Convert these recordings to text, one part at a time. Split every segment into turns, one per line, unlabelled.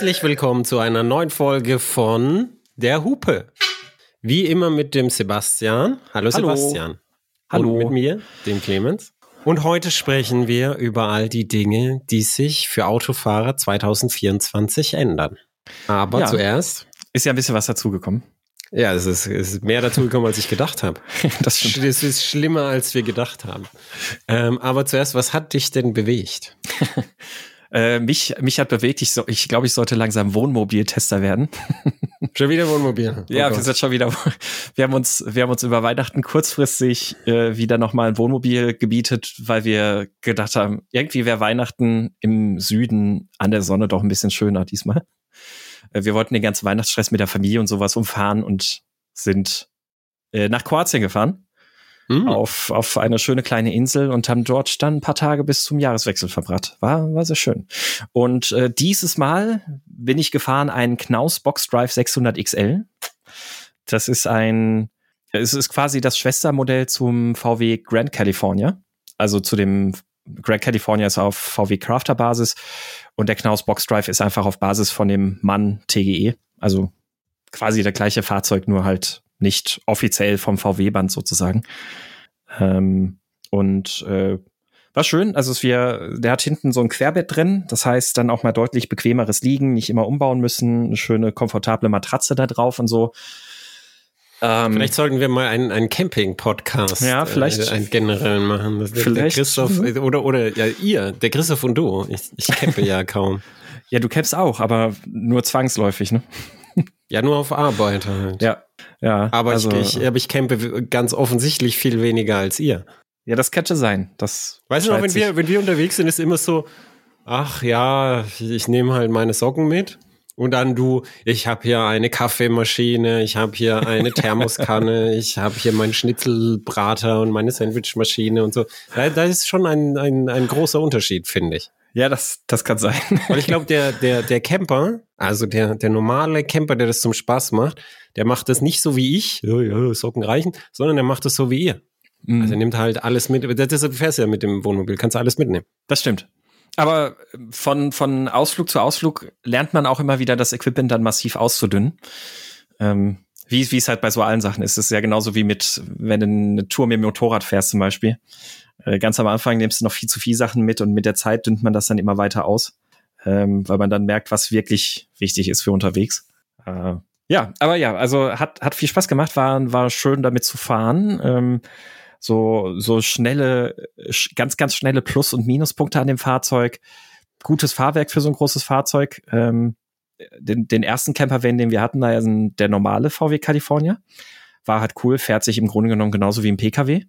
Herzlich willkommen zu einer neuen Folge von Der Hupe. Wie immer mit dem Sebastian. Hallo,
Hallo.
Sebastian.
Hallo.
Und mit mir, dem Clemens. Und heute sprechen wir über all die Dinge, die sich für Autofahrer 2024 ändern. Aber
Ja.
zuerst,
Ist ja ein bisschen was dazugekommen.
ja, es ist, es ist mehr dazu gekommen, als ich gedacht habe.
Das stimmt.
Es ist schlimmer, als wir gedacht haben. Ähm, aber zuerst, was hat dich denn bewegt?
Äh, mich, mich hat bewegt, ich, so, ich glaube, ich sollte langsam Wohnmobiltester werden.
Schon wieder Wohnmobil. Oh
ja, wir sind schon wieder, wir haben uns, wir haben uns über Weihnachten kurzfristig äh, wieder nochmal ein Wohnmobil gebietet, weil wir gedacht haben, irgendwie wäre Weihnachten im Süden an der Sonne doch ein bisschen schöner diesmal. Äh, wir wollten den ganzen Weihnachtsstress mit der Familie und sowas umfahren und sind äh, nach Kroatien gefahren.
Hm.
auf, auf eine schöne kleine Insel und haben dort dann ein paar Tage bis zum Jahreswechsel verbracht. War, war sehr schön. Und äh, dieses Mal bin ich gefahren einen Knaus Box Drive 600 XL. Das ist ein, es ist quasi das Schwestermodell zum VW Grand California. Also zu dem Grand California ist auf VW Crafter Basis und der Knaus Box Drive ist einfach auf Basis von dem Mann TGE. Also quasi der gleiche Fahrzeug, nur halt nicht offiziell vom VW-Band sozusagen. Ähm, und äh, war schön. Also es wir, der hat hinten so ein Querbett drin. Das heißt dann auch mal deutlich bequemeres Liegen, nicht immer umbauen müssen, eine schöne komfortable Matratze da drauf und so. Ähm,
Vielleicht sollten wir mal einen, einen Camping-Podcast
Ja, vielleicht-
äh, einen generellen machen. Das, der, der
Vielleicht.
Christoph, oder, oder ja, ihr, der Christoph und du. Ich, ich campe ja kaum.
ja, du campst auch, aber nur zwangsläufig, ne?
Ja, nur auf Arbeit halt.
Ja, ja.
Aber,
also,
ich, ich, aber ich campe ganz offensichtlich viel weniger als ihr.
ja, das könnte sein. Das
Weißt du noch, wenn
sich-
wir, wenn wir unterwegs sind, ist immer so, ach ja, ich nehme halt meine Socken mit. Und dann du, ich habe hier eine Kaffeemaschine, ich habe hier eine Thermoskanne, ich habe hier meinen Schnitzelbrater und meine Sandwichmaschine und so. Da, da ist schon ein, ein, ein großer Unterschied, finde ich.
Ja, das, das kann sein.
Weil ich glaube, der, der, der Camper, also der, der normale Camper, der das zum Spaß macht, der macht das nicht so wie ich, ja, ja, Socken reichen, sondern der macht das so wie ihr.
Mhm.
Also er nimmt halt alles mit. Deshalb fährst du ja mit dem Wohnmobil, kannst du alles mitnehmen.
Das stimmt. Aber von, von Ausflug zu Ausflug lernt man auch immer wieder, das Equipment dann massiv auszudünnen. Ähm, wie, wie es halt bei so allen Sachen ist. Es ist ja genauso wie mit, wenn du eine Tour mit dem Motorrad fährst zum Beispiel. Äh, ganz am Anfang nimmst du noch viel zu viel Sachen mit und mit der Zeit dünnt man das dann immer weiter aus, ähm, weil man dann merkt, was wirklich wichtig ist für unterwegs. Äh, ja, aber ja, also hat, hat viel Spaß gemacht, war, war schön damit zu fahren. Ähm, so, so schnelle, sch- ganz, ganz schnelle Plus- und Minuspunkte an dem Fahrzeug. Gutes Fahrwerk für so ein großes Fahrzeug. Ähm, den, den ersten Campervan, den wir hatten, ja ein- der normale VW California. War halt cool, fährt sich im Grunde genommen genauso wie ein PKW.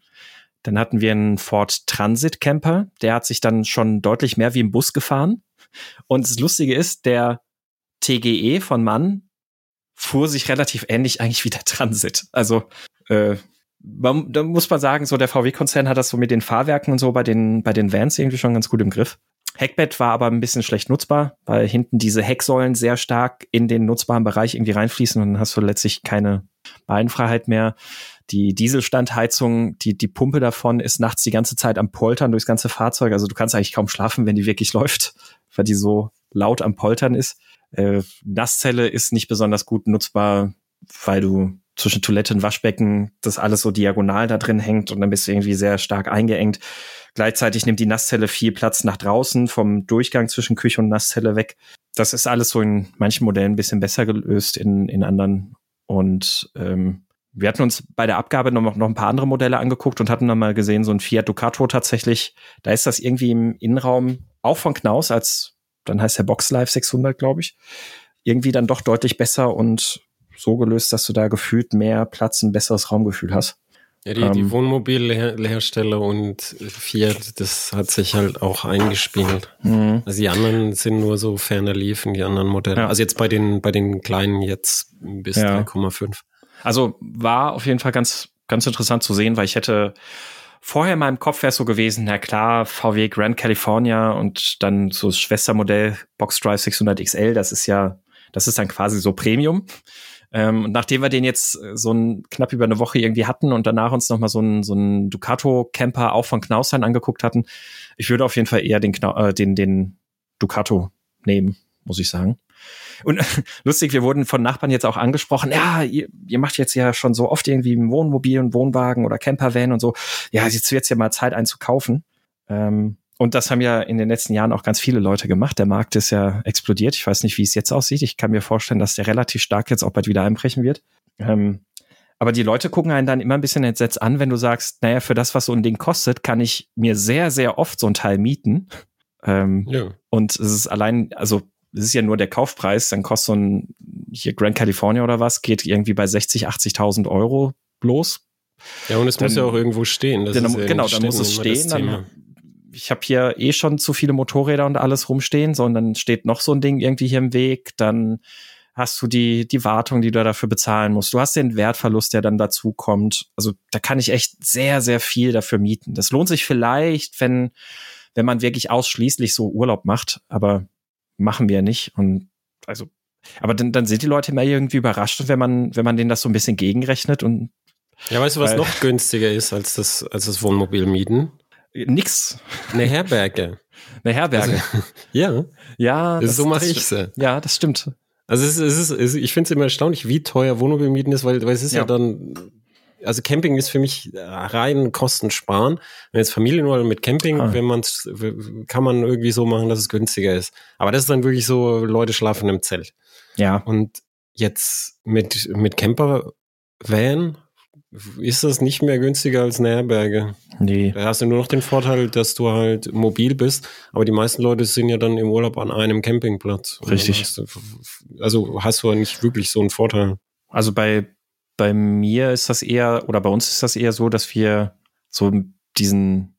Dann hatten wir einen Ford Transit Camper, der hat sich dann schon deutlich mehr wie ein Bus gefahren. Und das Lustige ist, der TGE von Mann fuhr sich relativ ähnlich eigentlich wie der Transit. Also äh, man, da muss man sagen, so der VW-Konzern hat das so mit den Fahrwerken und so bei den, bei den Vans irgendwie schon ganz gut im Griff. Heckbett war aber ein bisschen schlecht nutzbar, weil hinten diese Hecksäulen sehr stark in den nutzbaren Bereich irgendwie reinfließen und dann hast du letztlich keine Beinfreiheit mehr. Die Dieselstandheizung, die, die Pumpe davon ist nachts die ganze Zeit am Poltern durchs ganze Fahrzeug. Also du kannst eigentlich kaum schlafen, wenn die wirklich läuft, weil die so laut am Poltern ist. Äh, Nasszelle ist nicht besonders gut nutzbar, weil du zwischen Toilette und Waschbecken das alles so diagonal da drin hängt und dann bist du irgendwie sehr stark eingeengt. Gleichzeitig nimmt die Nasszelle viel Platz nach draußen vom Durchgang zwischen Küche und Nasszelle weg. Das ist alles so in manchen Modellen ein bisschen besser gelöst, in, in anderen. Und ähm, wir hatten uns bei der Abgabe noch, noch ein paar andere Modelle angeguckt und hatten dann mal gesehen, so ein Fiat Ducato tatsächlich, da ist das irgendwie im Innenraum auch von Knaus als, dann heißt der Box Live 600, glaube ich, irgendwie dann doch deutlich besser und so gelöst, dass du da gefühlt mehr Platz, ein besseres Raumgefühl hast.
Ja, die, die
Ähm.
Wohnmobilhersteller und Fiat, das hat sich halt auch eingespielt. Also die anderen sind nur so ferner liefen, die anderen Modelle.
Ja.
Also jetzt bei den, bei den kleinen jetzt bis
Ja.
3,5.
Also war auf jeden Fall ganz, ganz interessant zu sehen, weil ich hätte vorher in meinem Kopf wäre es so gewesen, na klar, VW Grand California und dann so das Schwestermodell Box Drive 600 XL, das ist ja, das ist dann quasi so Premium. Ähm, und nachdem wir den jetzt äh, so ein, knapp über eine Woche irgendwie hatten und danach uns nochmal so ein, so ein Ducato Camper auch von Knaus dann angeguckt hatten, ich würde auf jeden Fall eher den, Knau äh, den, den Ducato nehmen, muss ich sagen. Und lustig, wir wurden von Nachbarn jetzt auch angesprochen, ja, ihr, ihr macht jetzt ja schon so oft irgendwie ein Wohnmobil und Wohnwagen oder Campervan und so. Ja, jetzt wird's ja mal Zeit, einen zu kaufen. Ähm, und das haben ja in den letzten Jahren auch ganz viele Leute gemacht. Der Markt ist ja explodiert. Ich weiß nicht, wie es jetzt aussieht. Ich kann mir vorstellen, dass der relativ stark jetzt auch bald wieder einbrechen wird. Ähm, aber die Leute gucken einen dann immer ein bisschen entsetzt an, wenn du sagst, naja, für das, was so ein Ding kostet, kann ich mir sehr, sehr oft so ein Teil mieten. Ähm, ja. Und es ist allein, also es ist ja nur der Kaufpreis, dann kostet so ein hier Grand California oder was, geht irgendwie bei 60, 80.000 Euro bloß.
Ja, und es dann, muss ja auch irgendwo stehen.
Dann, ja genau, dann muss es stehen. Dann, ich habe hier eh schon zu viele Motorräder und alles rumstehen, sondern steht noch so ein Ding irgendwie hier im Weg, dann hast du die, die Wartung, die du dafür bezahlen musst. Du hast den Wertverlust, der dann dazu kommt. Also da kann ich echt sehr, sehr viel dafür mieten. Das lohnt sich vielleicht, wenn, wenn man wirklich ausschließlich so Urlaub macht, aber machen wir nicht. Und also, aber dann, dann sind die Leute immer irgendwie überrascht, wenn man, wenn man denen das so ein bisschen gegenrechnet und
ja, weißt du, was noch günstiger ist als das, als das Wohnmobil mieten?
Nix.
Eine Herberge.
Eine Herberge.
Also, ja.
Ja.
Das, so mache ich sie.
Ja, das stimmt.
Also es ist, es ist, ich finde es immer erstaunlich, wie teuer Wohnmobil mieten ist, weil, weil es ist ja. ja dann also Camping ist für mich rein Kosten sparen. Wenn jetzt Familienurlaub mit Camping, ah. wenn man kann man irgendwie so machen, dass es günstiger ist. Aber das ist dann wirklich so, Leute schlafen im Zelt.
Ja.
Und jetzt mit, mit Camper Van ist das nicht mehr günstiger als eine Herberge.
Nee.
Da hast du nur noch den Vorteil, dass du halt mobil bist, aber die meisten Leute sind ja dann im Urlaub an einem Campingplatz.
Richtig.
Hast du, also hast du ja nicht wirklich so einen Vorteil.
Also bei, bei mir ist das eher, oder bei uns ist das eher so, dass wir so diesen,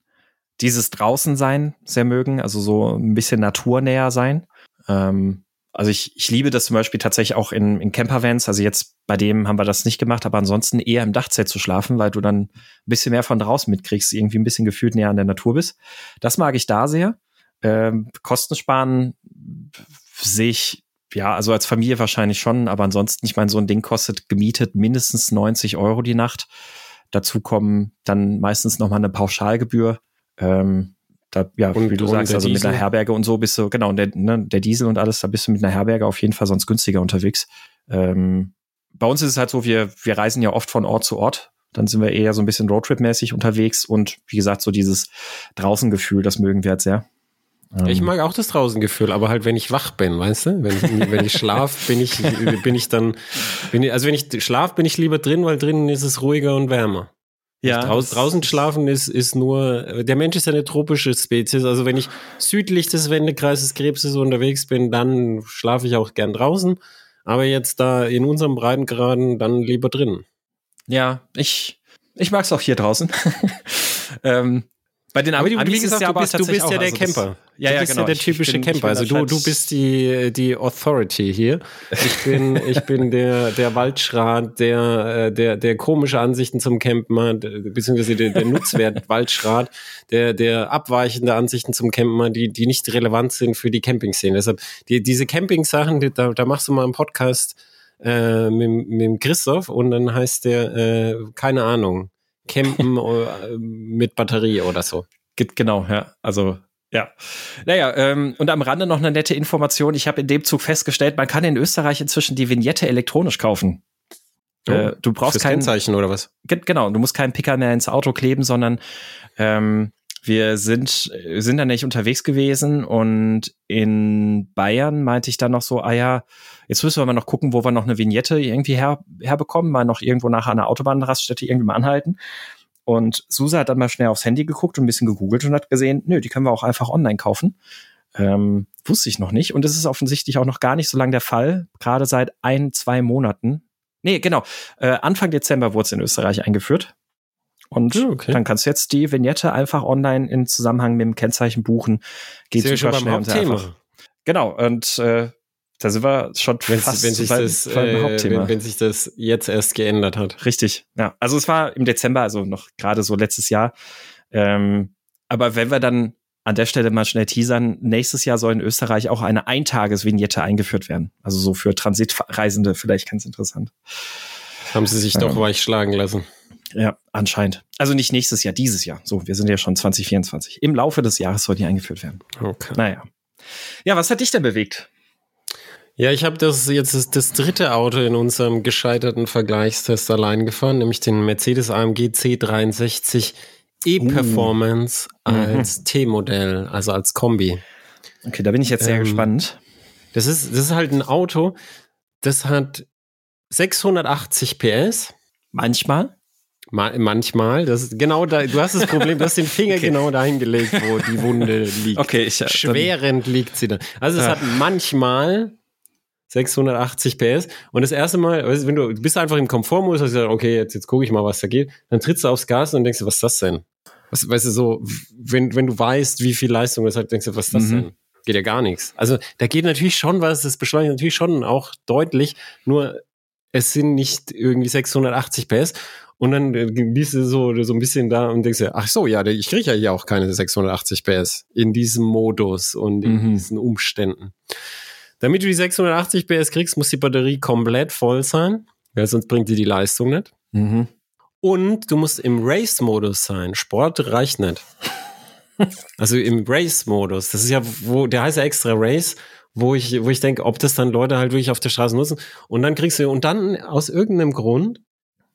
dieses Draußensein sehr mögen, also so ein bisschen naturnäher sein. Ähm, also ich, ich liebe das zum Beispiel tatsächlich auch in, in Campervans. Also jetzt bei dem haben wir das nicht gemacht, aber ansonsten eher im Dachzelt zu schlafen, weil du dann ein bisschen mehr von draußen mitkriegst, irgendwie ein bisschen gefühlt näher an der Natur bist. Das mag ich da sehr. Ähm, Kosten sparen sehe ich, ja, also als Familie wahrscheinlich schon, aber ansonsten, ich meine, so ein Ding kostet gemietet mindestens 90 Euro die Nacht. Dazu kommen dann meistens nochmal eine Pauschalgebühr. Ähm, da, ja, und, wie du sagst, also Diesel. mit einer Herberge und so bist du, genau, und der, ne, der Diesel und alles, da bist du mit einer Herberge auf jeden Fall sonst günstiger unterwegs. Ähm, bei uns ist es halt so, wir, wir reisen ja oft von Ort zu Ort. Dann sind wir eher so ein bisschen Roadtrip-mäßig unterwegs und wie gesagt, so dieses Draußengefühl, das mögen wir halt sehr.
Ich ähm. mag auch das Draußengefühl, aber halt, wenn ich wach bin, weißt du? Wenn, ich, wenn ich schlaf, bin ich, bin ich dann, bin ich, also wenn ich schlaf, bin ich lieber drin, weil drinnen ist es ruhiger und wärmer. Ja. Draußen, draußen schlafen ist, ist nur, der Mensch ist eine tropische Spezies. Also wenn ich südlich des Wendekreises Krebses unterwegs bin, dann schlafe ich auch gern draußen. Aber jetzt da in unserem Breitengraden dann lieber drin.
Ja, ich, ich mag es auch hier draußen. ähm, bei den
aber du, wie gesagt, du bist, du bist ja der also Camper.
Ja,
ja,
genau.
Ja der typische bin, Camper. Also du, du bist die, die Authority hier. Ich bin, ich bin der, der Waldschrat, der, äh, der, der komische Ansichten zum Campen hat, beziehungsweise der, der Nutzwert Waldschrat, der, der abweichende Ansichten zum Campen hat, die, die nicht relevant sind für die Camping-Szene. Deshalb, die, diese Camping-Sachen, die, da, da machst du mal einen Podcast äh, mit, mit Christoph und dann heißt der, äh, keine Ahnung, Campen äh, mit Batterie oder so.
Genau, ja. Also ja. Naja, ähm, und am Rande noch eine nette Information. Ich habe in dem Zug festgestellt, man kann in Österreich inzwischen die Vignette elektronisch kaufen.
Oh, äh, du brauchst kein
Zeichen oder was? Genau, du musst keinen Picker mehr ins Auto kleben, sondern ähm, wir sind, sind da nicht unterwegs gewesen und in Bayern meinte ich dann noch so, ah ja, jetzt müssen wir mal noch gucken, wo wir noch eine Vignette irgendwie her, herbekommen, mal noch irgendwo nach einer Autobahnraststätte irgendwie mal anhalten. Und Susa hat dann mal schnell aufs Handy geguckt und ein bisschen gegoogelt und hat gesehen, nö, die können wir auch einfach online kaufen. Ähm, wusste ich noch nicht. Und es ist offensichtlich auch noch gar nicht so lange der Fall. Gerade seit ein, zwei Monaten. Nee, genau. Äh, Anfang Dezember wurde es in Österreich eingeführt. Und okay. dann kannst du jetzt die Vignette einfach online in Zusammenhang mit dem Kennzeichen buchen. Geht Sehr super schnell und einfach. Genau. Und äh, da sind wir schon
wenn, fast wenn sich das, äh, Hauptthema. Wenn, wenn, sich das jetzt erst geändert hat.
Richtig. Ja. Also es war im Dezember, also noch gerade so letztes Jahr. Ähm, aber wenn wir dann an der Stelle mal schnell teasern, nächstes Jahr soll in Österreich auch eine Eintages-Vignette eingeführt werden. Also so für Transitreisende vielleicht ganz interessant.
Haben sie sich doch weich schlagen lassen.
Ja, anscheinend. Also nicht nächstes Jahr, dieses Jahr. So, wir sind ja schon 2024. Im Laufe des Jahres soll die eingeführt werden.
Okay.
Naja. Ja, was hat dich denn bewegt?
Ja, ich habe das jetzt das, das, dritte Auto in unserem gescheiterten Vergleichstest allein gefahren, nämlich den Mercedes AMG C63 E-Performance uh. als mhm. T-Modell, also als Kombi.
Okay, da bin ich jetzt sehr ähm, gespannt.
Das ist, das ist halt ein Auto, das hat 680 PS.
Manchmal.
Ma manchmal, das ist genau da, du hast das Problem, du hast den Finger okay. genau dahin gelegt, wo die Wunde liegt.
Okay, ich,
Schwerend liegt sie da. Also es ja. hat manchmal 680 PS. Und das erste Mal, weißt, wenn du, du bist einfach im Komfortmodus, hast gesagt, okay, jetzt, jetzt gucke ich mal, was da geht. Dann trittst du aufs Gas und denkst du, was ist das denn? Was, weißt du, so, wenn, wenn du weißt, wie viel Leistung das hat, denkst du, was ist das mhm. denn? Geht ja gar nichts. Also da geht natürlich schon was, das beschleunigt natürlich schon auch deutlich, nur es sind nicht irgendwie 680 PS. Und dann bist du so, so ein bisschen da und denkst dir, ach so, ja, ich kriege ja hier auch keine 680 PS in diesem Modus und in mhm. diesen Umständen. Damit du die 680 PS kriegst, muss die Batterie komplett voll sein, ja, sonst bringt die die Leistung nicht. Mhm. Und du musst im Race-Modus sein. Sport reicht nicht. also im Race-Modus. Das ist ja, wo, der heißt ja extra Race, wo ich, wo ich denke, ob das dann Leute halt wirklich auf der Straße nutzen. Und dann kriegst du, und dann aus irgendeinem Grund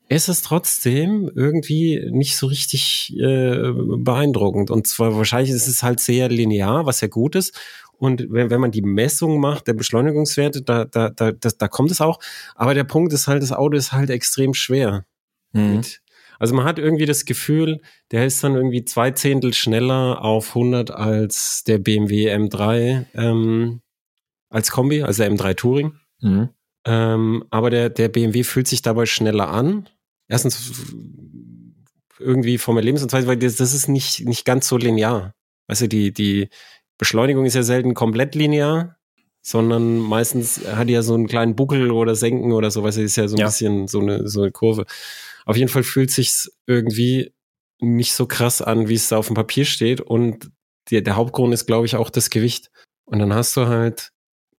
ist es trotzdem irgendwie nicht so richtig äh, beeindruckend. Und zwar wahrscheinlich ist es halt sehr linear, was ja gut ist. Und wenn, wenn man die Messung macht, der Beschleunigungswerte, da, da, da, da, da kommt es auch. Aber der Punkt ist halt, das Auto ist halt extrem schwer. Mhm. Also man hat irgendwie das Gefühl, der ist dann irgendwie zwei Zehntel schneller auf 100 als der BMW M3 ähm, als Kombi, also der M3 Touring. Mhm. Ähm, aber der, der BMW fühlt sich dabei schneller an. Erstens irgendwie vom Erlebnis und zweitens, weil das, das ist nicht, nicht ganz so linear. Du, die, die Beschleunigung ist ja selten komplett linear, sondern meistens hat die ja so einen kleinen Buckel oder Senken oder so, weißt du, ist ja so ein ja. bisschen so eine, so eine Kurve. Auf jeden Fall fühlt sich's irgendwie nicht so krass an, wie es da auf dem Papier steht und die, der Hauptgrund ist, glaube ich, auch das Gewicht. Und dann hast du halt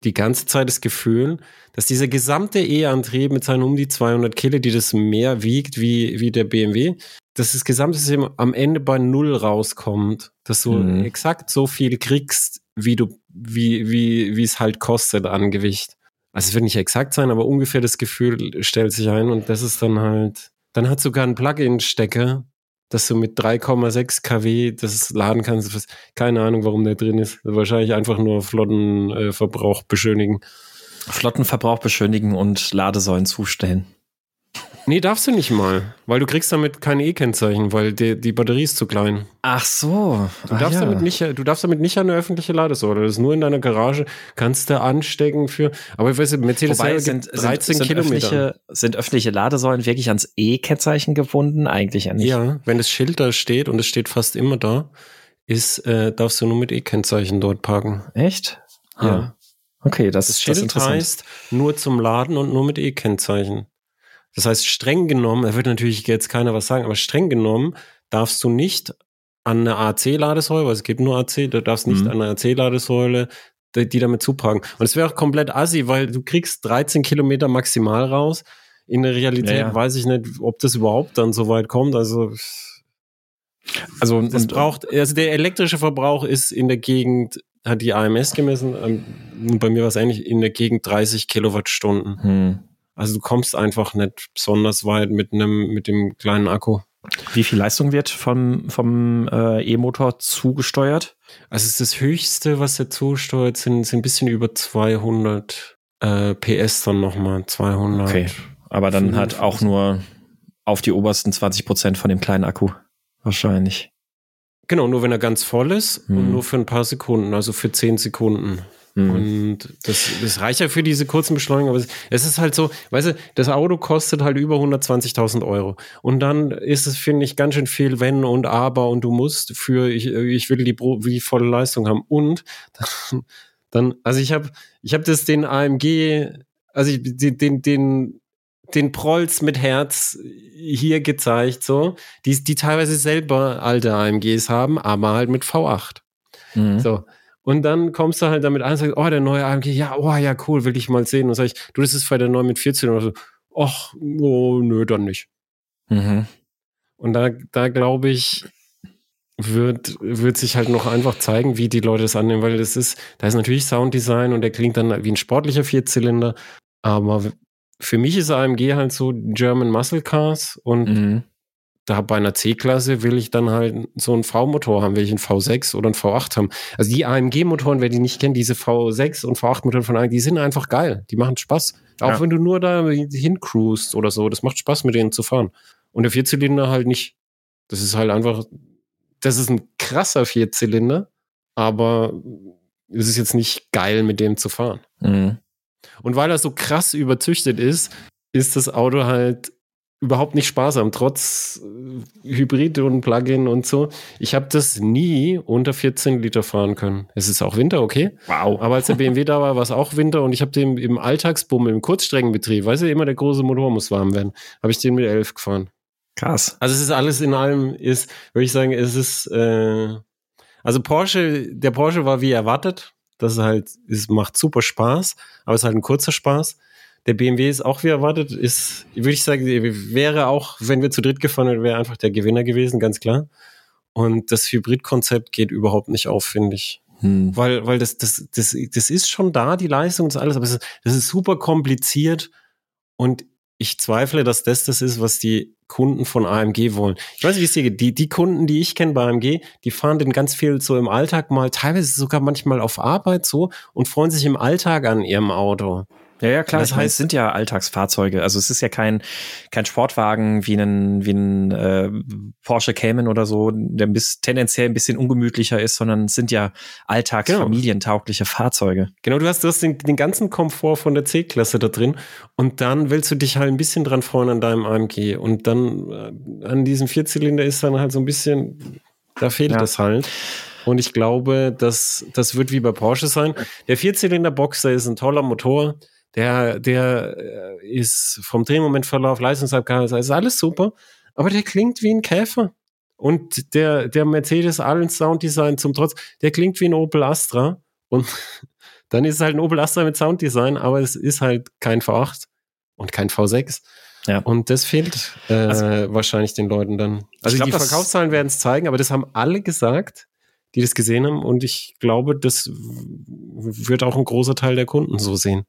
die ganze Zeit das Gefühl, dass dieser gesamte E-Antrieb mit seinen um die 200 Kilo, die das mehr wiegt wie, wie der BMW, dass das gesamte System am Ende bei Null rauskommt, dass du mhm. exakt so viel kriegst, wie du, wie, wie, wie es halt kostet an Gewicht. Also es wird nicht exakt sein, aber ungefähr das Gefühl stellt sich ein und das ist dann halt, dann hat sogar ein Plug-in-Stecker, dass du mit 3,6 kW das laden kannst. Keine Ahnung, warum der drin ist. Wahrscheinlich einfach nur Flottenverbrauch äh, beschönigen.
Flottenverbrauch beschönigen und Ladesäulen zustellen.
Nee, darfst du nicht mal, weil du kriegst damit kein E-Kennzeichen, weil die, die Batterie ist zu klein.
Ach so.
Du darfst, ja. damit nicht, du darfst damit nicht an eine öffentliche Ladesäule. Das ist nur in deiner Garage, kannst du anstecken für. Aber ich weiß nicht, Mercedes
Wobei, sind, 13 sind, Kilometer. Öffentliche, sind öffentliche Ladesäulen wirklich ans E-Kennzeichen gebunden? Eigentlich ja nicht.
Ja, wenn das Schild da steht und es steht fast immer da, ist, äh, darfst du nur mit E-Kennzeichen dort parken.
Echt?
Ja. Ah.
Okay, das,
das Schild das heißt nur zum Laden und nur mit E-Kennzeichen. Das heißt, streng genommen, da wird natürlich jetzt keiner was sagen, aber streng genommen darfst du nicht an eine AC-Ladesäule, weil es gibt nur AC, du darfst nicht mhm. an eine AC-Ladesäule die, die damit zupacken. Und es wäre auch komplett assi, weil du kriegst 13 Kilometer maximal raus. In der Realität ja, ja. weiß ich nicht, ob das überhaupt dann so weit kommt. Also, also das braucht, also der elektrische Verbrauch ist in der Gegend, hat die AMS gemessen, ähm, bei mir war es eigentlich in der Gegend 30 Kilowattstunden. Hm. Also du kommst einfach nicht besonders weit mit einem, mit dem kleinen Akku.
Wie viel Leistung wird vom, vom äh, E-Motor zugesteuert?
Also ist das höchste, was er zusteuert, sind, sind ein bisschen über 200 äh, PS dann nochmal. 200. Okay,
aber dann 55. halt auch nur auf die obersten 20 Prozent von dem kleinen Akku. Wahrscheinlich.
Genau, nur wenn er ganz voll ist hm. und nur für ein paar Sekunden, also für 10 Sekunden. Mhm. Und das, das reicht ja für diese kurzen Beschleunigungen. Aber es ist halt so, weißt du, das Auto kostet halt über 120.000 Euro. Und dann ist es, finde ich, ganz schön viel Wenn und Aber und du musst für, ich, ich will die, die volle Leistung haben. Und dann, dann also ich habe ich hab das den AMG, also ich, den, den, den Prolls mit Herz hier gezeigt, so, die, die teilweise selber alte AMGs haben, aber halt mit V8. Mhm. So. Und dann kommst du halt damit an und sagst, oh, der neue AMG, ja, oh, ja, cool, will ich mal sehen. Und sag ich, du, das ist vielleicht der neue mit 14 oder so. Ach, oh, nö, dann nicht. Mhm. Und da, da glaube ich, wird, wird sich halt noch einfach zeigen, wie die Leute das annehmen, weil das ist, da ist natürlich Sounddesign und der klingt dann wie ein sportlicher Vierzylinder, aber für mich ist AMG halt so German Muscle Cars und mhm. Da bei einer C-Klasse will ich dann halt so einen V-Motor haben, will ich einen V6 oder einen V8 haben. Also die AMG-Motoren, wer die nicht kennt, diese V6 und V8-Motoren von AMG, die sind einfach geil. Die machen Spaß. Auch ja. wenn du nur da hincruist oder so, das macht Spaß mit denen zu fahren. Und der Vierzylinder halt nicht. Das ist halt einfach, das ist ein krasser Vierzylinder, aber es ist jetzt nicht geil, mit dem zu fahren. Mhm. Und weil er so krass überzüchtet ist, ist das Auto halt überhaupt nicht sparsam, trotz äh, Hybrid und Plug-in und so. Ich habe das nie unter 14 Liter fahren können. Es ist auch Winter, okay. Wow. Aber als der BMW da war, war es auch Winter und ich habe den im Alltagsbummel, im Kurzstreckenbetrieb, weißt du, immer der große Motor muss warm werden, habe ich den mit 11 gefahren.
Krass.
Also es ist alles in allem, ist, würde ich sagen, es ist, äh, also Porsche, der Porsche war wie erwartet. Das ist halt, es macht super Spaß, aber es ist halt ein kurzer Spaß. Der BMW ist auch wie erwartet, ist, würde ich sagen, wäre auch, wenn wir zu dritt gefahren wären, wäre einfach der Gewinner gewesen, ganz klar. Und das Hybrid-Konzept geht überhaupt nicht auf, finde ich. Hm. Weil, weil das, das, das, das ist schon da, die Leistung und alles, aber ist, das ist super kompliziert und ich zweifle, dass das das ist, was die Kunden von AMG wollen. Ich weiß nicht, wie es dir geht. Die, die Kunden, die ich kenne bei AMG, die fahren den ganz viel so im Alltag mal, teilweise sogar manchmal auf Arbeit so und freuen sich im Alltag an ihrem Auto.
Ja, ja, klar. Das heißt, es sind ja Alltagsfahrzeuge. Also es ist ja kein, kein Sportwagen wie ein, wie ein äh, Porsche Cayman oder so, der bis, tendenziell ein bisschen ungemütlicher ist, sondern es sind ja alltagsfamilientaugliche genau. Fahrzeuge.
Genau, du hast, du hast den, den ganzen Komfort von der C-Klasse da drin und dann willst du dich halt ein bisschen dran freuen an deinem AMG und dann äh, an diesem Vierzylinder ist dann halt so ein bisschen, da fehlt ja. das halt. Und ich glaube, dass das wird wie bei Porsche sein. Der Vierzylinder-Boxer ist ein toller Motor der, der äh, ist vom Drehmomentverlauf, Leistungsabgabe, ist alles super, aber der klingt wie ein Käfer. Und der, der Mercedes allen Sounddesign zum Trotz, der klingt wie ein Opel Astra. Und dann ist es halt ein Opel Astra mit Sounddesign, aber es ist halt kein V8 und kein V6. Ja. Und das fehlt äh, also, wahrscheinlich den Leuten dann. Also glaub, die Verkaufszahlen werden es zeigen, aber das haben alle gesagt, die das gesehen haben. Und ich glaube, das wird auch ein großer Teil der Kunden so sehen.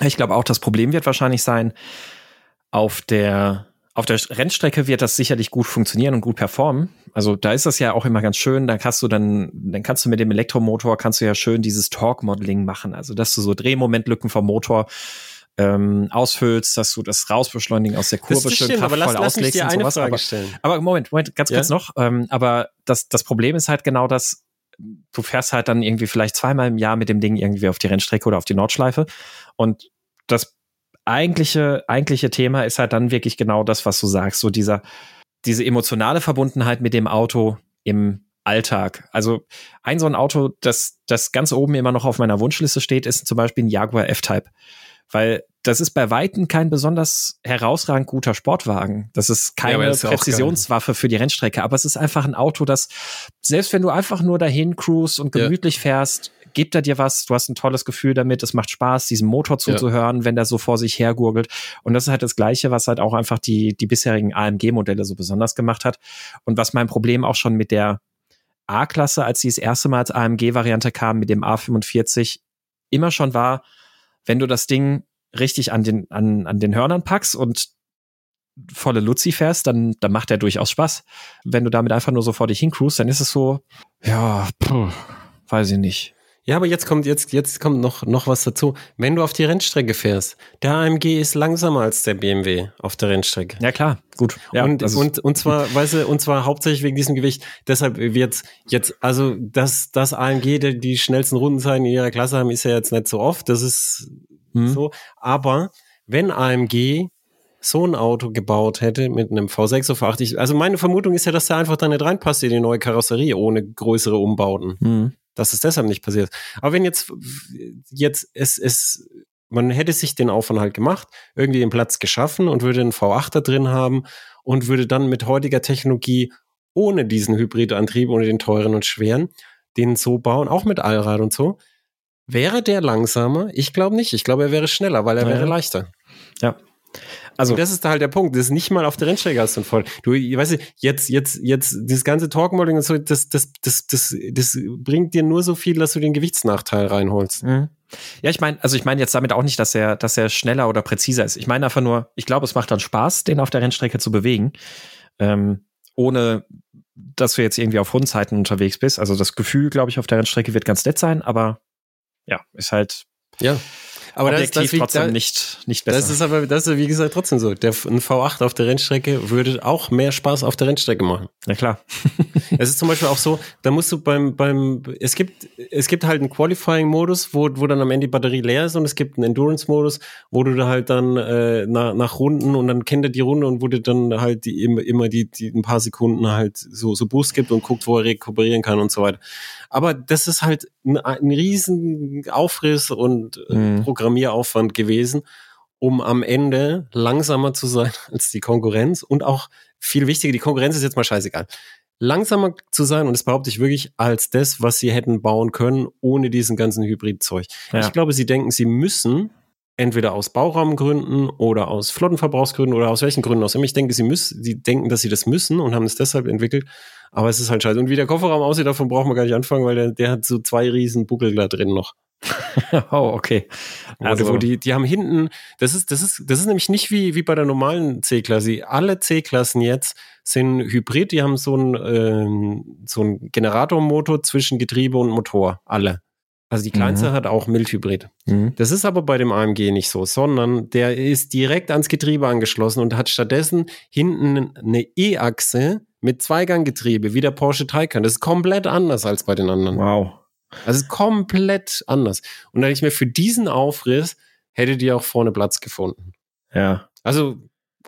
Ich glaube auch, das Problem wird wahrscheinlich sein, auf der auf der Rennstrecke wird das sicherlich gut funktionieren und gut performen. Also da ist das ja auch immer ganz schön. Da kannst du dann, dann kannst du mit dem Elektromotor kannst du ja schön dieses Torque-Modeling machen. Also dass du so Drehmomentlücken vom Motor ähm, ausfüllst, dass du das Rausbeschleunigen aus der Kurve schön
kraftvoll aber lass, lass auslegst dir und sowas. Frage
aber,
stellen.
aber Moment, Moment, ganz kurz ja? noch. Ähm, aber das, das Problem ist halt genau das, du fährst halt dann irgendwie vielleicht zweimal im Jahr mit dem Ding irgendwie auf die Rennstrecke oder auf die Nordschleife. Und das eigentliche, eigentliche Thema ist halt dann wirklich genau das, was du sagst, so dieser, diese emotionale Verbundenheit mit dem Auto im Alltag. Also ein so ein Auto, das, das ganz oben immer noch auf meiner Wunschliste steht, ist zum Beispiel ein Jaguar F-Type. Weil das ist bei Weitem kein besonders herausragend guter Sportwagen. Das ist keine ja, Präzisionswaffe für die Rennstrecke, aber es ist einfach ein Auto, das, selbst wenn du einfach nur dahin cruise und gemütlich ja. fährst, gibt er dir was, du hast ein tolles Gefühl damit, es macht Spaß, diesem Motor zuzuhören, ja. wenn der so vor sich hergurgelt. Und das ist halt das Gleiche, was halt auch einfach die, die bisherigen AMG-Modelle so besonders gemacht hat. Und was mein Problem auch schon mit der A-Klasse, als sie das erste Mal als AMG-Variante kam, mit dem A45, immer schon war, wenn du das Ding richtig an den, an, an den Hörnern packst und volle Luzi fährst, dann, dann macht der durchaus Spaß. Wenn du damit einfach nur so vor dich hincruist, dann ist es so, ja, puh, weiß ich nicht.
Ja, aber jetzt kommt, jetzt, jetzt kommt noch, noch was dazu. Wenn du auf die Rennstrecke fährst, der AMG ist langsamer als der BMW auf der Rennstrecke.
Ja, klar, gut. Ja,
und, und, und zwar, weißt du, und zwar hauptsächlich wegen diesem Gewicht. Deshalb wird jetzt, also, dass, das AMG die, die schnellsten Rundenzeiten in ihrer Klasse haben, ist ja jetzt nicht so oft. Das ist hm. so. Aber wenn AMG so ein Auto gebaut hätte mit einem V6 oder V8, also meine Vermutung ist ja, dass der einfach da nicht reinpasst in die neue Karosserie ohne größere Umbauten. Hm dass es deshalb nicht passiert. Aber wenn jetzt, jetzt es, es, man hätte sich den Aufwand halt gemacht, irgendwie den Platz geschaffen und würde einen V8 da drin haben und würde dann mit heutiger Technologie ohne diesen Hybridantrieb, ohne den teuren und schweren, den so bauen, auch mit Allrad und so. Wäre der langsamer? Ich glaube nicht. Ich glaube, er wäre schneller, weil er ja. wäre leichter.
Ja.
Also, und das ist da halt der Punkt. Das ist nicht mal auf der Rennstrecke hast du voll. Du, weißt du, jetzt, jetzt, jetzt, dieses ganze Torquemodding und so, das, das, das, das, das bringt dir nur so viel, dass du den Gewichtsnachteil reinholst. Mhm.
Ja, ich meine, also ich meine jetzt damit auch nicht, dass er, dass er schneller oder präziser ist. Ich meine einfach nur, ich glaube, es macht dann Spaß, den auf der Rennstrecke zu bewegen, ähm, ohne dass du jetzt irgendwie auf Rundzeiten unterwegs bist. Also das Gefühl, glaube ich, auf der Rennstrecke wird ganz nett sein, aber ja, ist halt.
Ja.
Aber Objektiv das, das trotzdem da, nicht, nicht besser.
Das ist aber, das ist wie gesagt trotzdem so. Der, ein V8 auf der Rennstrecke würde auch mehr Spaß auf der Rennstrecke machen.
Na klar.
es ist zum Beispiel auch so, da musst du beim, beim, es gibt, es gibt halt einen Qualifying-Modus, wo, wo dann am Ende die Batterie leer ist und es gibt einen Endurance-Modus, wo du da halt dann äh, nach, nach Runden und dann kennt er die Runde und wo dir dann halt die, immer, immer die, die ein paar Sekunden halt so, so Boost gibt und guckt, wo er rekuperieren kann und so weiter. Aber das ist halt ein, ein riesen Aufriss und äh, mhm. Programmieraufwand gewesen, um am Ende langsamer zu sein als die Konkurrenz und auch viel wichtiger, die Konkurrenz ist jetzt mal scheißegal. Langsamer zu sein, und das behaupte ich wirklich, als das, was sie hätten bauen können, ohne diesen ganzen Hybridzeug. Ja. Ich glaube, sie denken, sie müssen entweder aus Bauraumgründen oder aus Flottenverbrauchsgründen oder aus welchen Gründen auch immer. Ich denke, sie müssen, sie denken, dass sie das müssen und haben es deshalb entwickelt. Aber es ist halt scheiße. Und wie der Kofferraum aussieht, davon brauchen wir gar nicht anfangen, weil der, der hat so zwei riesen Buckel da drin noch.
oh, okay.
Also, wo die, die haben hinten, das ist, das ist, das ist nämlich nicht wie, wie bei der normalen C-Klasse. Alle C-Klassen jetzt sind Hybrid, die haben so ein, ähm, so Generatormotor zwischen Getriebe und Motor. Alle. Also die kleinste mhm. hat auch Mildhybrid. Mhm. Das ist aber bei dem AMG nicht so, sondern der ist direkt ans Getriebe angeschlossen und hat stattdessen hinten eine E-Achse mit Zweiganggetriebe, wie der Porsche Taycan. Das ist komplett anders als bei den anderen.
Wow.
Also komplett anders. Und dann ich mir für diesen Aufriss hätte die auch vorne Platz gefunden.
Ja.
Also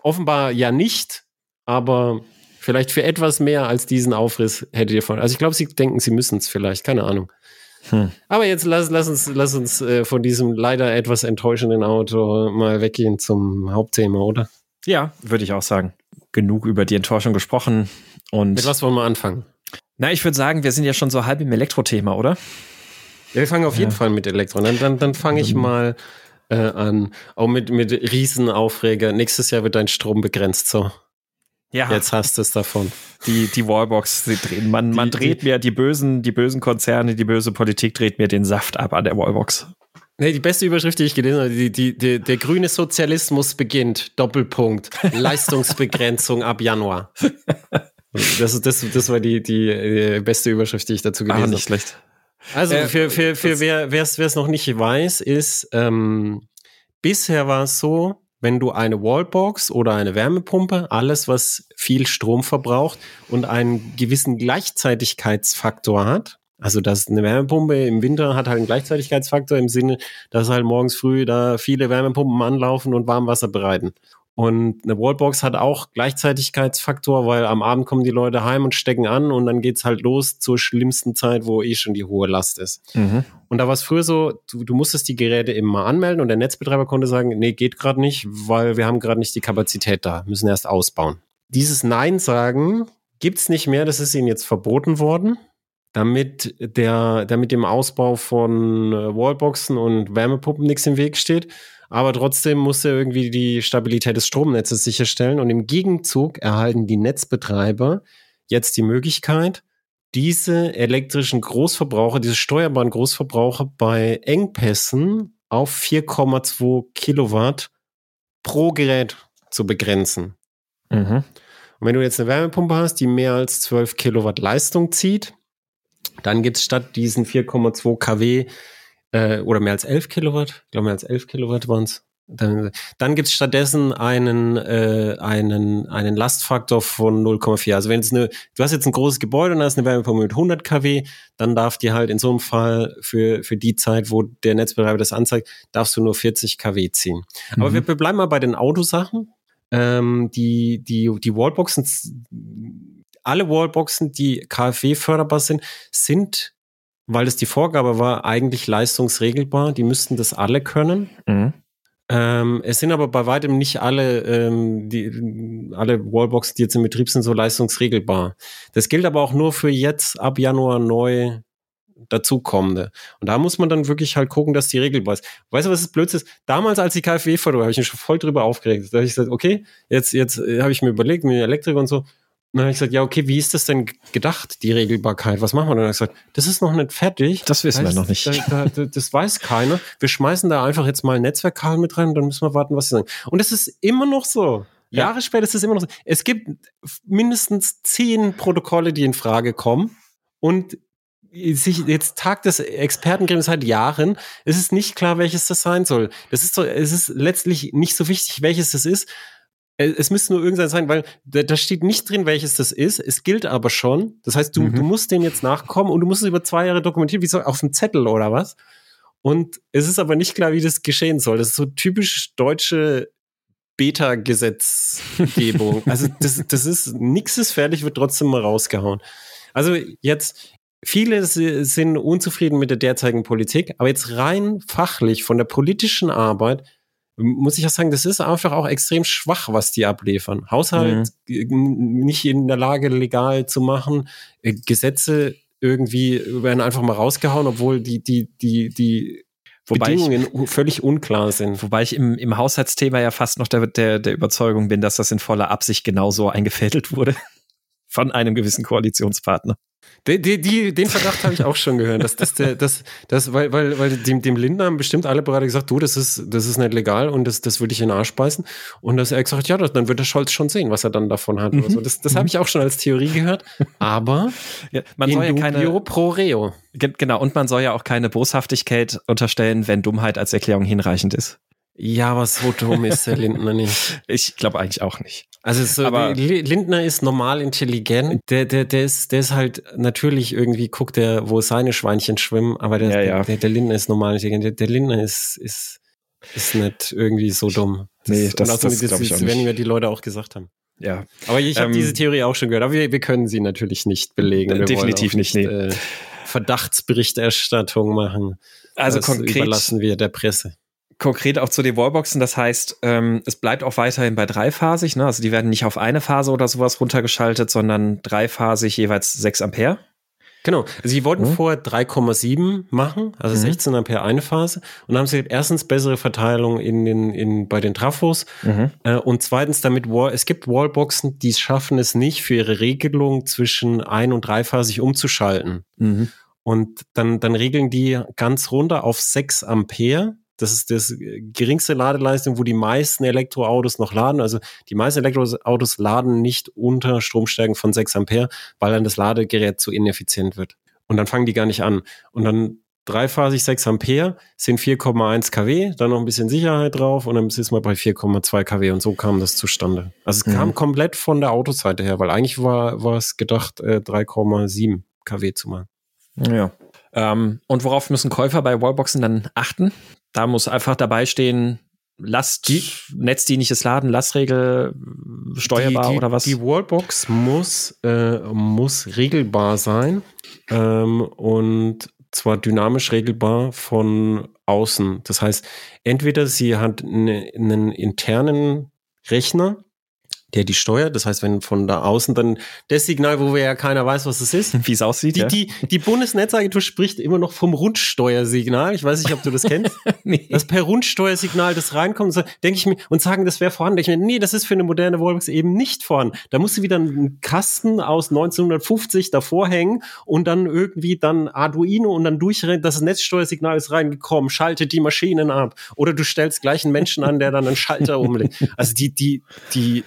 offenbar ja nicht, aber vielleicht für etwas mehr als diesen Aufriss hättet ihr von. Also ich glaube, sie denken, sie müssen es vielleicht, keine Ahnung. Hm. Aber jetzt lass, lass uns, lass uns äh, von diesem leider etwas enttäuschenden Auto mal weggehen zum Hauptthema, oder?
Ja, würde ich auch sagen. Genug über die Enttäuschung gesprochen. Und
Mit was wollen wir anfangen?
Na, ich würde sagen, wir sind ja schon so halb im Elektro-Thema, oder?
Ja, wir fangen auf jeden Fall mit Elektro. Dann, dann, dann fange ich mhm. mal äh, an. Auch mit, mit Riesenaufreger. Nächstes Jahr wird dein Strom begrenzt, so. Ja. Jetzt hast du es davon.
Die, die Wallbox, sie drehen. Man, die, man dreht die, mir die bösen, die bösen Konzerne, die böse Politik dreht mir den Saft ab an der Wallbox.
Nee, die beste Überschrift, die ich gelesen habe, die, die, die, der grüne Sozialismus beginnt. Doppelpunkt. Leistungsbegrenzung ab Januar. Das, das, das war die, die äh, beste Überschrift, die ich dazu gelesen habe.
Ah, nicht schlecht.
Also äh, für, für, für wer es noch nicht weiß, ist, ähm, bisher war es so, wenn du eine Wallbox oder eine Wärmepumpe, alles, was viel Strom verbraucht und einen gewissen Gleichzeitigkeitsfaktor hat, also das eine Wärmepumpe im Winter hat halt einen Gleichzeitigkeitsfaktor im Sinne, dass halt morgens früh da viele Wärmepumpen anlaufen und Warmwasser bereiten. Und eine Wallbox hat auch Gleichzeitigkeitsfaktor, weil am Abend kommen die Leute heim und stecken an und dann geht's halt los zur schlimmsten Zeit, wo eh schon die hohe Last ist. Mhm. Und da war es früher so, du, du musstest die Geräte immer anmelden und der Netzbetreiber konnte sagen, nee, geht gerade nicht, weil wir haben gerade nicht die Kapazität da, müssen erst ausbauen. Dieses Nein sagen gibt's nicht mehr, das ist ihnen jetzt verboten worden damit der, damit dem Ausbau von äh, Wallboxen und Wärmepumpen nichts im Weg steht. Aber trotzdem muss er irgendwie die Stabilität des Stromnetzes sicherstellen. Und im Gegenzug erhalten die Netzbetreiber jetzt die Möglichkeit, diese elektrischen Großverbraucher, diese steuerbaren Großverbraucher bei Engpässen auf 4,2 Kilowatt pro Gerät zu begrenzen. Mhm. Und wenn du jetzt eine Wärmepumpe hast, die mehr als 12 Kilowatt Leistung zieht, dann gibt es statt diesen 4,2 kW äh, oder mehr als 11 Kilowatt, ich glaube mehr als 11 Kilowatt waren es. Dann, dann gibt es stattdessen einen, äh, einen, einen Lastfaktor von 0,4. Also wenn es eine, du hast jetzt ein großes Gebäude und hast eine Wärmepumpe mit 100 kW, dann darf die halt in so einem Fall für, für die Zeit, wo der Netzbetreiber das anzeigt, darfst du nur 40 kW ziehen. Mhm. Aber wir, wir bleiben mal bei den Autosachen. Ähm, die, die, die Wallboxen, alle Wallboxen, die KfW förderbar sind, sind weil es die Vorgabe war, eigentlich leistungsregelbar. Die müssten das alle können. Mhm. Ähm, es sind aber bei weitem nicht alle, ähm, die, alle Wallboxen, die jetzt in Betrieb sind, so leistungsregelbar. Das gilt aber auch nur für jetzt ab Januar neu dazukommende. Und da muss man dann wirklich halt gucken, dass die regelbar ist. Weißt du, was das Blödsinn ist? Damals, als die KfW vor habe ich mich schon voll drüber aufgeregt. Da habe ich gesagt, okay, jetzt, jetzt äh, habe ich mir überlegt, mit Elektrik und so. Und dann habe ich gesagt, ja, okay, wie ist das denn gedacht, die Regelbarkeit? Was machen wir? Und dann habe ich gesagt, das ist noch nicht fertig.
Das wissen heißt, wir noch nicht.
Da, da, das weiß keiner. Wir schmeißen da einfach jetzt mal ein Netzwerkkabel mit rein und dann müssen wir warten, was sie sagen. Und es ist immer noch so. Ja. Jahre später ist es immer noch so. Es gibt mindestens zehn Protokolle, die in Frage kommen. Und sich jetzt Tag des Expertengremiums seit Jahren, es ist nicht klar, welches das sein soll. Das ist so, es ist letztlich nicht so wichtig, welches das ist. Es müsste nur irgendein sein, weil da, steht nicht drin, welches das ist. Es gilt aber schon. Das heißt, du, mhm. du musst den jetzt nachkommen und du musst es über zwei Jahre dokumentieren, wie so auf dem Zettel oder was. Und es ist aber nicht klar, wie das geschehen soll. Das ist so typisch deutsche Beta-Gesetzgebung. also das, das ist, nix ist fertig, wird trotzdem mal rausgehauen. Also jetzt, Viele sind unzufrieden mit der derzeitigen Politik, aber jetzt rein fachlich von der politischen Arbeit muss ich auch sagen, das ist einfach auch extrem schwach, was die abliefern. Haushalt mhm. nicht in der Lage, legal zu machen, äh, Gesetze irgendwie werden einfach mal rausgehauen, obwohl die, die, die, die Wobei Bedingungen ich, völlig unklar sind.
Wobei ich im, im Haushaltsthema ja fast noch der, der, der Überzeugung bin, dass das in voller Absicht genauso eingefädelt wurde von einem gewissen Koalitionspartner.
Die, die, die, den Verdacht habe ich auch schon gehört, dass das, der, das, das, weil, weil, weil dem, dem Lindner haben bestimmt alle Berater gesagt, du, das ist, das ist nicht legal und das, das würde ich in den Arsch beißen. Und dass er gesagt, ja, das, dann wird der Scholz schon sehen, was er dann davon hat. Mhm. So. Das, das habe ich auch schon als Theorie gehört. Aber
ja, man soll ja keine
pro reo.
Genau, und man soll ja auch keine Boshaftigkeit unterstellen, wenn Dummheit als Erklärung hinreichend ist.
Ja, aber so dumm ist der Lindner nicht.
Ich glaube eigentlich auch nicht.
Also so, aber Lindner ist normal intelligent. Der, der, der ist, der ist halt natürlich irgendwie guckt der, wo seine Schweinchen schwimmen, aber der, ja, ja. der, der Lindner ist normal intelligent. Der, der Lindner ist, ist, ist nicht irgendwie so dumm.
Das, nee, das, das,
das, das,
ich
auch nicht. werden mir die Leute auch gesagt haben.
Ja.
Aber ich habe ähm, diese Theorie auch schon gehört, aber wir, wir können sie natürlich nicht belegen.
Wir definitiv nicht. Nee. Äh,
Verdachtsberichterstattung machen.
Also das konkret
überlassen wir der Presse
konkret auch zu den Wallboxen, das heißt, ähm, es bleibt auch weiterhin bei dreiphasig, ne? Also die werden nicht auf eine Phase oder sowas runtergeschaltet, sondern dreiphasig jeweils 6 Ampere.
Genau. Also sie wollten mhm. vorher 3,7 machen, also mhm. 16 Ampere eine Phase. Und dann haben sie erstens bessere Verteilung in den, in, bei den Trafos. Mhm. Äh, und zweitens damit, Wall, es gibt Wallboxen, die schaffen es nicht, für ihre Regelung zwischen ein- und dreiphasig umzuschalten. Mhm. Und dann, dann regeln die ganz runter auf 6 Ampere das ist das geringste Ladeleistung, wo die meisten Elektroautos noch laden. Also die meisten Elektroautos laden nicht unter Stromstärken von 6 Ampere, weil dann das Ladegerät zu ineffizient wird. Und dann fangen die gar nicht an. Und dann dreiphasig 6 Ampere sind 4,1 kW, dann noch ein bisschen Sicherheit drauf und dann ist man bei 4,2 kW und so kam das zustande. Also es mhm. kam komplett von der Autoseite her, weil eigentlich war, war es gedacht, äh, 3,7 kW zu machen.
Ja. Ähm, und worauf müssen Käufer bei Wallboxen dann achten? Da muss einfach dabei stehen, Last, die, netzdienliches Laden, Lastregel steuerbar
die, die,
oder was?
Die Wallbox muss, äh, muss regelbar sein ähm, und zwar dynamisch regelbar von außen. Das heißt, entweder sie hat ne, einen internen Rechner, der die steuert. Das heißt, wenn von da außen dann das Signal, wo wir ja keiner weiß, was es ist.
Wie es aussieht.
Die,
ja.
die, die Bundesnetzagentur spricht immer noch vom Rundsteuersignal. Ich weiß nicht, ob du das kennst. nee. Das per Rundsteuersignal, das reinkommt, denke ich mir, und sagen, das wäre vorhanden. Ich mir, nee, das ist für eine moderne Wallbox eben nicht vorhanden. Da musst du wieder einen Kasten aus 1950 davor hängen und dann irgendwie dann Arduino und dann durchrennen, das Netzsteuersignal ist reingekommen, schaltet die Maschinen ab. Oder du stellst gleich einen Menschen an, der dann einen Schalter umlegt. Also die, die, die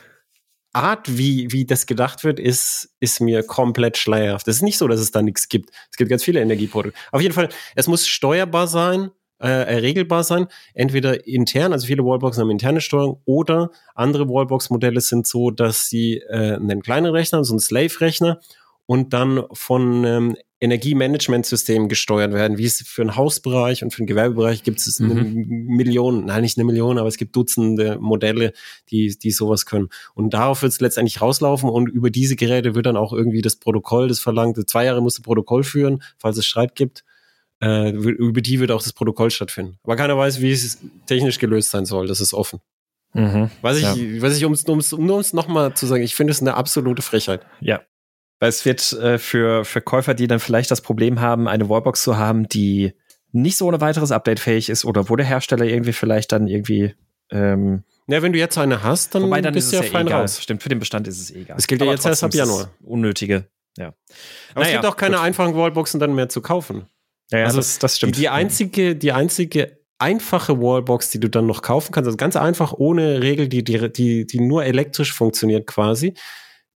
Art, wie, wie das gedacht wird, ist, ist mir komplett schleierhaft. Es ist nicht so, dass es da nichts gibt. Es gibt ganz viele Energieprodukte. Auf jeden Fall, es muss steuerbar sein, äh, regelbar sein, entweder intern, also viele Wallboxen haben interne Steuerung, oder andere Wallbox-Modelle sind so, dass sie äh, einen kleinen Rechner, so einen Slave-Rechner, und dann von ähm, Energiemanagementsystem gesteuert werden, wie es für einen Hausbereich und für einen Gewerbebereich gibt es mhm. eine Million, nein, nicht eine Million, aber es gibt Dutzende Modelle, die, die sowas können. Und darauf wird es letztendlich rauslaufen und über diese Geräte wird dann auch irgendwie das Protokoll, das verlangte, zwei Jahre musst du Protokoll führen, falls es Streit gibt. Äh, über die wird auch das Protokoll stattfinden. Aber keiner weiß, wie es technisch gelöst sein soll. Das ist offen. Mhm, was ich, ja. was ich, um es um, um nochmal zu sagen, ich finde es eine absolute Frechheit.
Ja, Weil es wird äh, für, für Käufer, die dann vielleicht das Problem haben, eine Wallbox zu haben, die nicht so ohne weiteres Update fähig ist oder wo der Hersteller irgendwie vielleicht dann irgendwie ähm,
ja, wenn du jetzt eine hast, dann,
Wobei, dann
bist
ist
du
es
ja
ja
fein
egal.
raus.
Stimmt, für den Bestand ist es eh egal.
Es gilt ja jetzt erst ab
es
Januar.
Unnötige, ja.
Aber es
Naja,
gibt auch keine
gut.
einfachen Wallboxen dann mehr zu kaufen.
Ja, ja
Also
das, das
Die,
stimmt.
die einzige, die einzige einfache Wallbox, die du dann noch kaufen kannst, also ganz einfach ohne Regel, die, die, die, die nur elektrisch funktioniert quasi.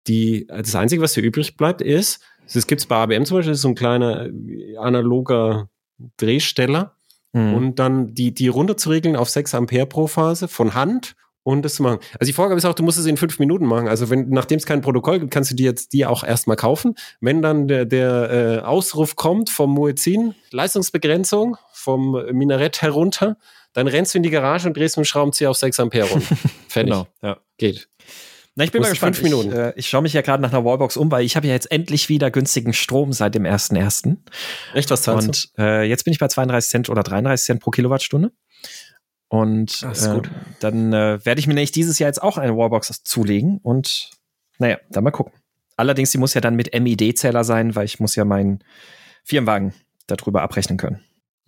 Die, das Einzige, was dir übrig bleibt, ist, das gibt's bei ABM zum Beispiel, das ist so ein kleiner äh, analoger Drehsteller
Mhm.
und dann die, die runterzuregeln auf 6 Ampere pro Phase von Hand und das zu machen. Also die Vorgabe ist auch, du musst es in fünf Minuten machen. Also wenn, nachdem es kein Protokoll gibt, kannst du die jetzt die auch erstmal kaufen. Wenn dann der, der äh, Ausruf kommt vom Muezzin, Leistungsbegrenzung vom Minarett herunter, dann rennst du in die Garage und drehst mit dem Schraubenzieher auf 6 Ampere runter. Fertig.
Genau, ja.
Geht.
Na, ich bin mal gespannt.
fünf Minuten.
Ich, äh, ich schaue mich ja gerade nach einer Wallbox um, weil ich habe ja jetzt endlich wieder günstigen Strom seit dem 1.1.
Echt, was zahlst
Und äh, jetzt bin ich bei 32 Cent oder 33 Cent pro Kilowattstunde. Und äh, dann äh, werde ich mir nämlich dieses Jahr jetzt auch eine Wallbox zulegen und naja, dann mal gucken. Allerdings, die muss ja dann mit MID-Zähler sein, weil ich muss ja meinen Firmenwagen darüber abrechnen können.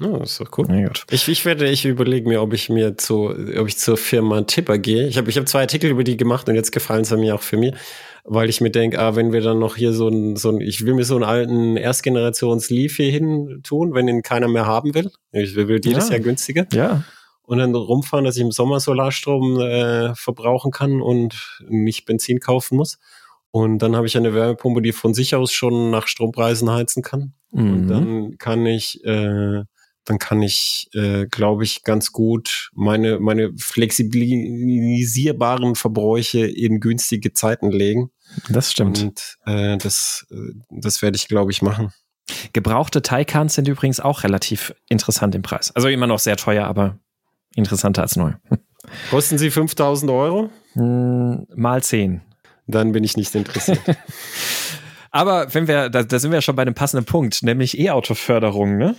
Ja, das ist doch cool.
Gut.
Ich, ich werde, ich überlege mir, ob ich mir zu, ob ich zur Firma Tipper gehe. Ich habe ich hab zwei Artikel über die gemacht und jetzt gefallen sie mir auch für mir, weil ich mir denke, ah, wenn wir dann noch hier so ein, so ein, ich will mir so einen alten Erstgenerations-Leaf hier hin tun, wenn ihn keiner mehr haben will. Ich will jedes
Ja.
Jahr günstiger.
Ja,
Und dann rumfahren, dass ich im Sommer Solarstrom äh, verbrauchen kann und nicht Benzin kaufen muss. Und dann habe ich eine Wärmepumpe, die von sich aus schon nach Strompreisen heizen kann. Und
Mhm.
dann kann ich, äh, dann kann ich, äh, glaube ich, ganz gut meine, meine flexibilisierbaren Verbräuche in günstige Zeiten legen.
das stimmt.
Und äh, das, äh, das werde ich, glaube ich, machen.
Gebrauchte Taikans sind übrigens auch relativ interessant im Preis. Also immer noch sehr teuer, aber interessanter als neu.
Kosten sie 5000 Euro?
Hm, Mal 10.
Dann bin ich nicht interessiert.
Aber wenn wir, da, da sind wir ja schon bei einem passenden Punkt, nämlich E-Auto-Förderung, ne?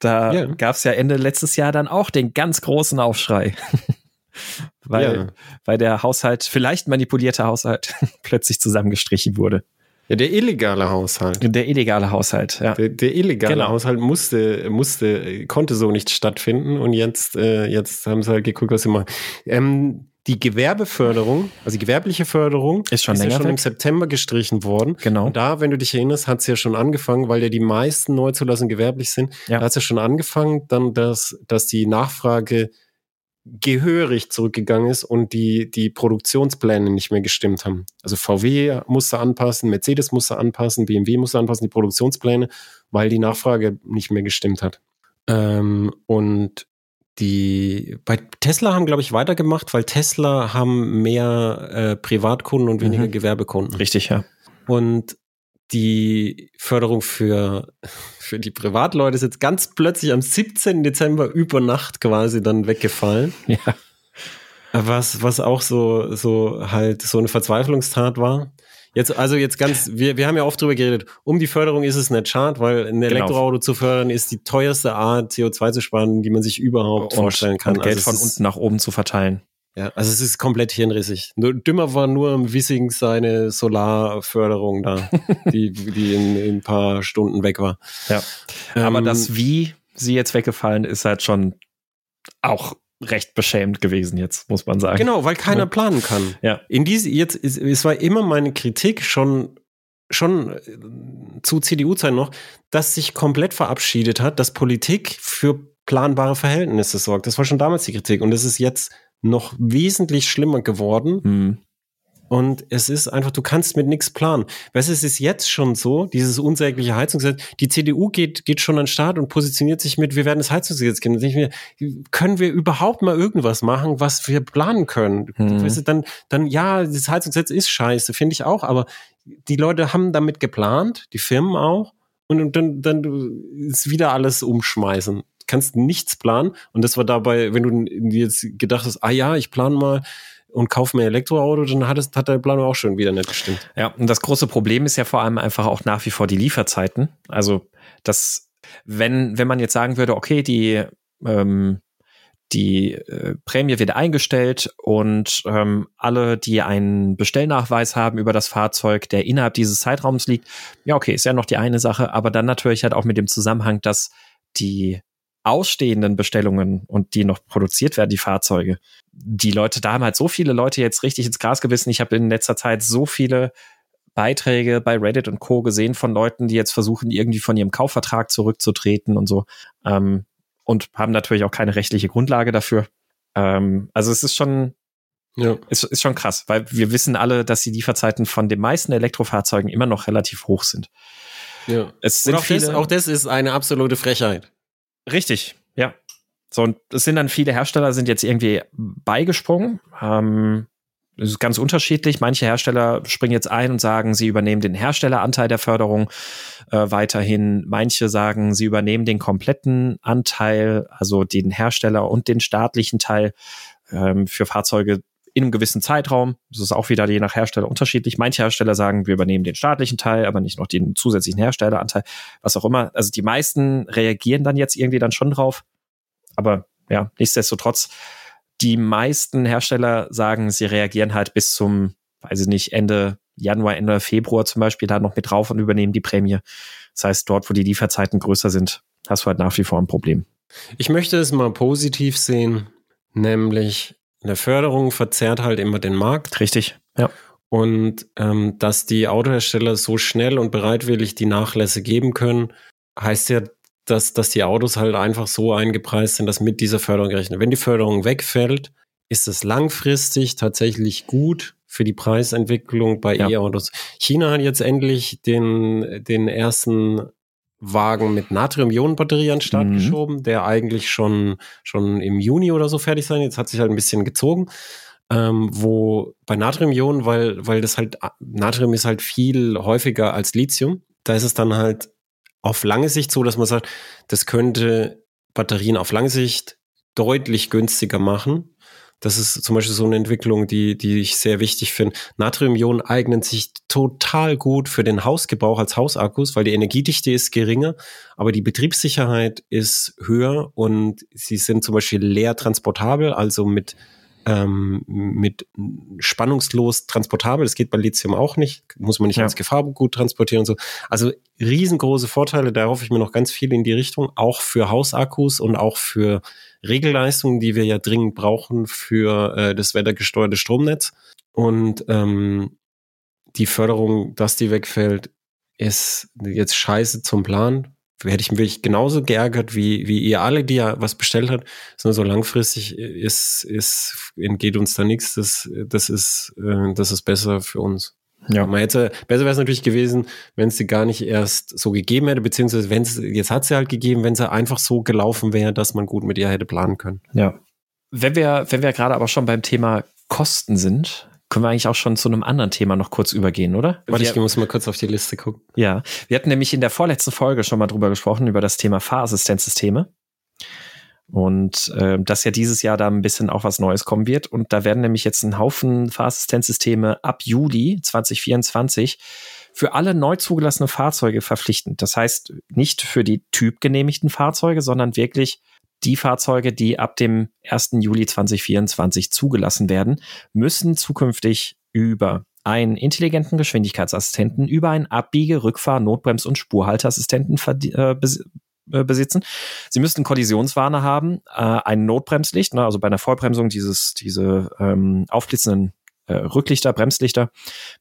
Da
Ja.
gab es ja Ende letztes Jahr dann auch den ganz großen Aufschrei. weil,
Ja.
weil der Haushalt, vielleicht manipulierte Haushalt, plötzlich zusammengestrichen wurde.
ja, der illegale Haushalt.
Der illegale Haushalt, ja.
Der, der illegale
Genau.
Haushalt musste, musste, konnte so nicht stattfinden und jetzt, äh, jetzt haben sie halt geguckt, was sie machen. Ähm, die Gewerbeförderung, also die gewerbliche Förderung,
Ist schon
ja
länger
schon im. September gestrichen worden.
Genau.
Und da, wenn du dich erinnerst, hat es ja schon angefangen, weil ja die meisten Neuzulassungen gewerblich sind,
Ja.
da hat es ja schon angefangen, dann, dass, dass die Nachfrage gehörig zurückgegangen ist und die, die Produktionspläne nicht mehr gestimmt haben. Also VW musste anpassen, Mercedes musste anpassen, BMW musste anpassen, die Produktionspläne, weil die Nachfrage nicht mehr gestimmt hat. Ähm, und die bei Tesla haben, glaube ich, weitergemacht, weil Tesla haben mehr äh, Privatkunden und weniger
Mhm.
Gewerbekunden.
Richtig, ja.
Und die Förderung für, für die Privatleute ist jetzt ganz plötzlich am 17. Dezember über Nacht quasi dann weggefallen.
Ja.
Was, was auch so, so halt so eine Verzweiflungstat war. Jetzt, also jetzt ganz, wir, wir haben ja oft drüber geredet, um die Förderung ist es nicht schad, weil ein
Genau.
Elektroauto zu fördern ist die teuerste Art, CO2 zu sparen, die man sich überhaupt vorstellen kann.
Und Geld
also
von unten nach oben zu verteilen.
Ja, also es ist komplett hirnrissig. Nur, dümmer war nur im Wissing seine Solarförderung da, die, die in, in ein paar Stunden weg war.
Ja. Aber
Ähm,
das, wie sie jetzt weggefallen ist, halt schon auch recht beschämend gewesen jetzt, muss man sagen.
Genau, weil keiner
Ja.
planen kann.
Ja.
In diese, jetzt, ist- es war immer meine Kritik schon, schon äh, zu CDU-Zeiten noch, dass sich komplett verabschiedet hat, dass Politik für planbare Verhältnisse sorgt. Das war schon damals die Kritik und es ist jetzt noch wesentlich schlimmer geworden.
Hm.
Und es ist einfach, du kannst mit nichts planen. Weißt du, es ist jetzt schon so, dieses unsägliche Heizungsgesetz, die CDU geht, geht schon an den Start und positioniert sich mit, wir werden das Heizungsgesetz kennen. Mir, können wir überhaupt mal irgendwas machen, was wir planen können?
Mhm.
Weißt du, dann, dann, ja, das Heizungsgesetz ist scheiße, finde ich auch, aber die Leute haben damit geplant, die Firmen auch, und, und dann, dann ist wieder alles umschmeißen. Du kannst nichts planen. Und das war dabei, wenn du jetzt gedacht hast, ah ja, ich plane mal und kaufe mir ein Elektroauto, dann hat, es, hat der Planung auch schon wieder nicht gestimmt.
Ja, und das große Problem ist ja vor allem einfach auch nach wie vor die Lieferzeiten. Also, das, wenn, wenn man jetzt sagen würde, okay, die, ähm, die äh, Prämie wird eingestellt und ähm, alle, die einen Bestellnachweis haben über das Fahrzeug, der innerhalb dieses Zeitraums liegt, ja, okay, ist ja noch die eine Sache, aber dann natürlich halt auch mit dem Zusammenhang, dass die ausstehenden Bestellungen und die noch produziert werden, die Fahrzeuge, die Leute, da haben halt so viele Leute jetzt richtig ins Gras gebissen. Ich habe in letzter Zeit so viele Beiträge bei Reddit und Co. gesehen von Leuten, die jetzt versuchen, irgendwie von ihrem Kaufvertrag zurückzutreten und so. Ähm, und haben natürlich auch keine rechtliche Grundlage dafür. Ähm, also es ist schon, ja. ist, ist schon krass, weil wir wissen alle, dass die Lieferzeiten von den meisten Elektrofahrzeugen immer noch relativ hoch sind.
Ja. Es sind auch, viele, das, auch das ist eine absolute Frechheit.
Richtig, ja. So, und es sind dann viele Hersteller sind jetzt irgendwie beigesprungen. Ähm, das ist ganz unterschiedlich. Manche Hersteller springen jetzt ein und sagen, sie übernehmen den Herstelleranteil der Förderung äh, weiterhin. Manche sagen, sie übernehmen den kompletten Anteil, also den Hersteller und den staatlichen Teil ähm, für Fahrzeuge in einem gewissen Zeitraum. Das ist auch wieder je nach Hersteller unterschiedlich. Manche Hersteller sagen, wir übernehmen den staatlichen Teil, aber nicht noch den zusätzlichen Herstelleranteil, was auch immer. Also die meisten reagieren dann jetzt irgendwie dann schon drauf. Aber ja, nichtsdestotrotz die meisten Hersteller sagen, sie reagieren halt bis zum, weiß ich nicht, Ende Januar, Ende Februar zum Beispiel da noch mit drauf und übernehmen die Prämie. Das heißt, dort, wo die Lieferzeiten größer sind, hast du halt nach wie vor ein Problem.
Ich möchte es mal positiv sehen, nämlich eine Förderung verzerrt halt immer den Markt.
Richtig, ja.
Und ähm, dass die Autohersteller so schnell und bereitwillig die Nachlässe geben können, heißt ja dass, dass die Autos halt einfach so eingepreist sind, dass mit dieser Förderung gerechnet. Wenn die Förderung wegfällt, ist es langfristig tatsächlich gut für die Preisentwicklung bei ja. E-Autos. China hat jetzt endlich den, den ersten Wagen mit Natrium-Ionen-Batterie an den Start mhm. geschoben, der eigentlich schon, schon im Juni oder so fertig sein. Jetzt hat sich halt ein bisschen gezogen. Ähm, wo bei Natrium-Ionen, weil, weil das halt, Natrium ist halt viel häufiger als Lithium. Da ist es dann halt auf lange Sicht so, dass man sagt, das könnte Batterien auf lange Sicht deutlich günstiger machen. Das ist zum Beispiel so eine Entwicklung, die, die ich sehr wichtig finde. Natriumionen eignen sich total gut für den Hausgebrauch als Hausakkus, weil die Energiedichte ist geringer, aber die Betriebssicherheit ist höher und sie sind zum Beispiel leer transportabel, also mit ähm, mit spannungslos transportabel. Das geht bei Lithium auch nicht. Muss man nicht ja. als Gefahrgut transportieren und so. Also riesengroße Vorteile. Da hoffe ich mir noch ganz viel in die Richtung. Auch für Hausakkus und auch für Regelleistungen, die wir ja dringend brauchen für äh, das wettergesteuerte Stromnetz. Und ähm, die Förderung, dass die wegfällt, ist jetzt scheiße zum Plan, hätte ich mich genauso geärgert wie, wie ihr alle, die ja was bestellt hat. Nur so langfristig ist, ist, entgeht uns da nichts. Das, das ist, äh, das ist besser für uns. Ja. Man hätte, besser wäre es natürlich gewesen, wenn es sie gar nicht erst so gegeben hätte, beziehungsweise wenn es, jetzt hat sie halt gegeben, wenn sie einfach so gelaufen wäre, dass man gut mit ihr hätte planen können.
Ja. Wenn wir, wenn wir gerade aber schon beim Thema Kosten sind, können wir eigentlich auch schon zu einem anderen Thema noch kurz übergehen, oder?
Warte, ich muss mal kurz auf die Liste gucken.
Ja, wir hatten nämlich in der vorletzten Folge schon mal drüber gesprochen, über das Thema Fahrassistenzsysteme. Und äh, dass ja dieses Jahr da ein bisschen auch was Neues kommen wird. Und da werden nämlich jetzt ein Haufen Fahrassistenzsysteme ab Juli 2024 für alle neu zugelassene Fahrzeuge verpflichtend. Das heißt, nicht für die typgenehmigten Fahrzeuge, sondern wirklich die Fahrzeuge, die ab dem 1. Juli 2024 zugelassen werden, müssen zukünftig über einen intelligenten Geschwindigkeitsassistenten, über einen Abbiege-, Rückfahr-, Notbrems- und Spurhalteassistenten äh, äh, besitzen. Sie müssten Kollisionswarner haben, äh, ein Notbremslicht, ne, also bei einer Vollbremsung dieses, diese ähm, aufblitzenden äh, Rücklichter, Bremslichter,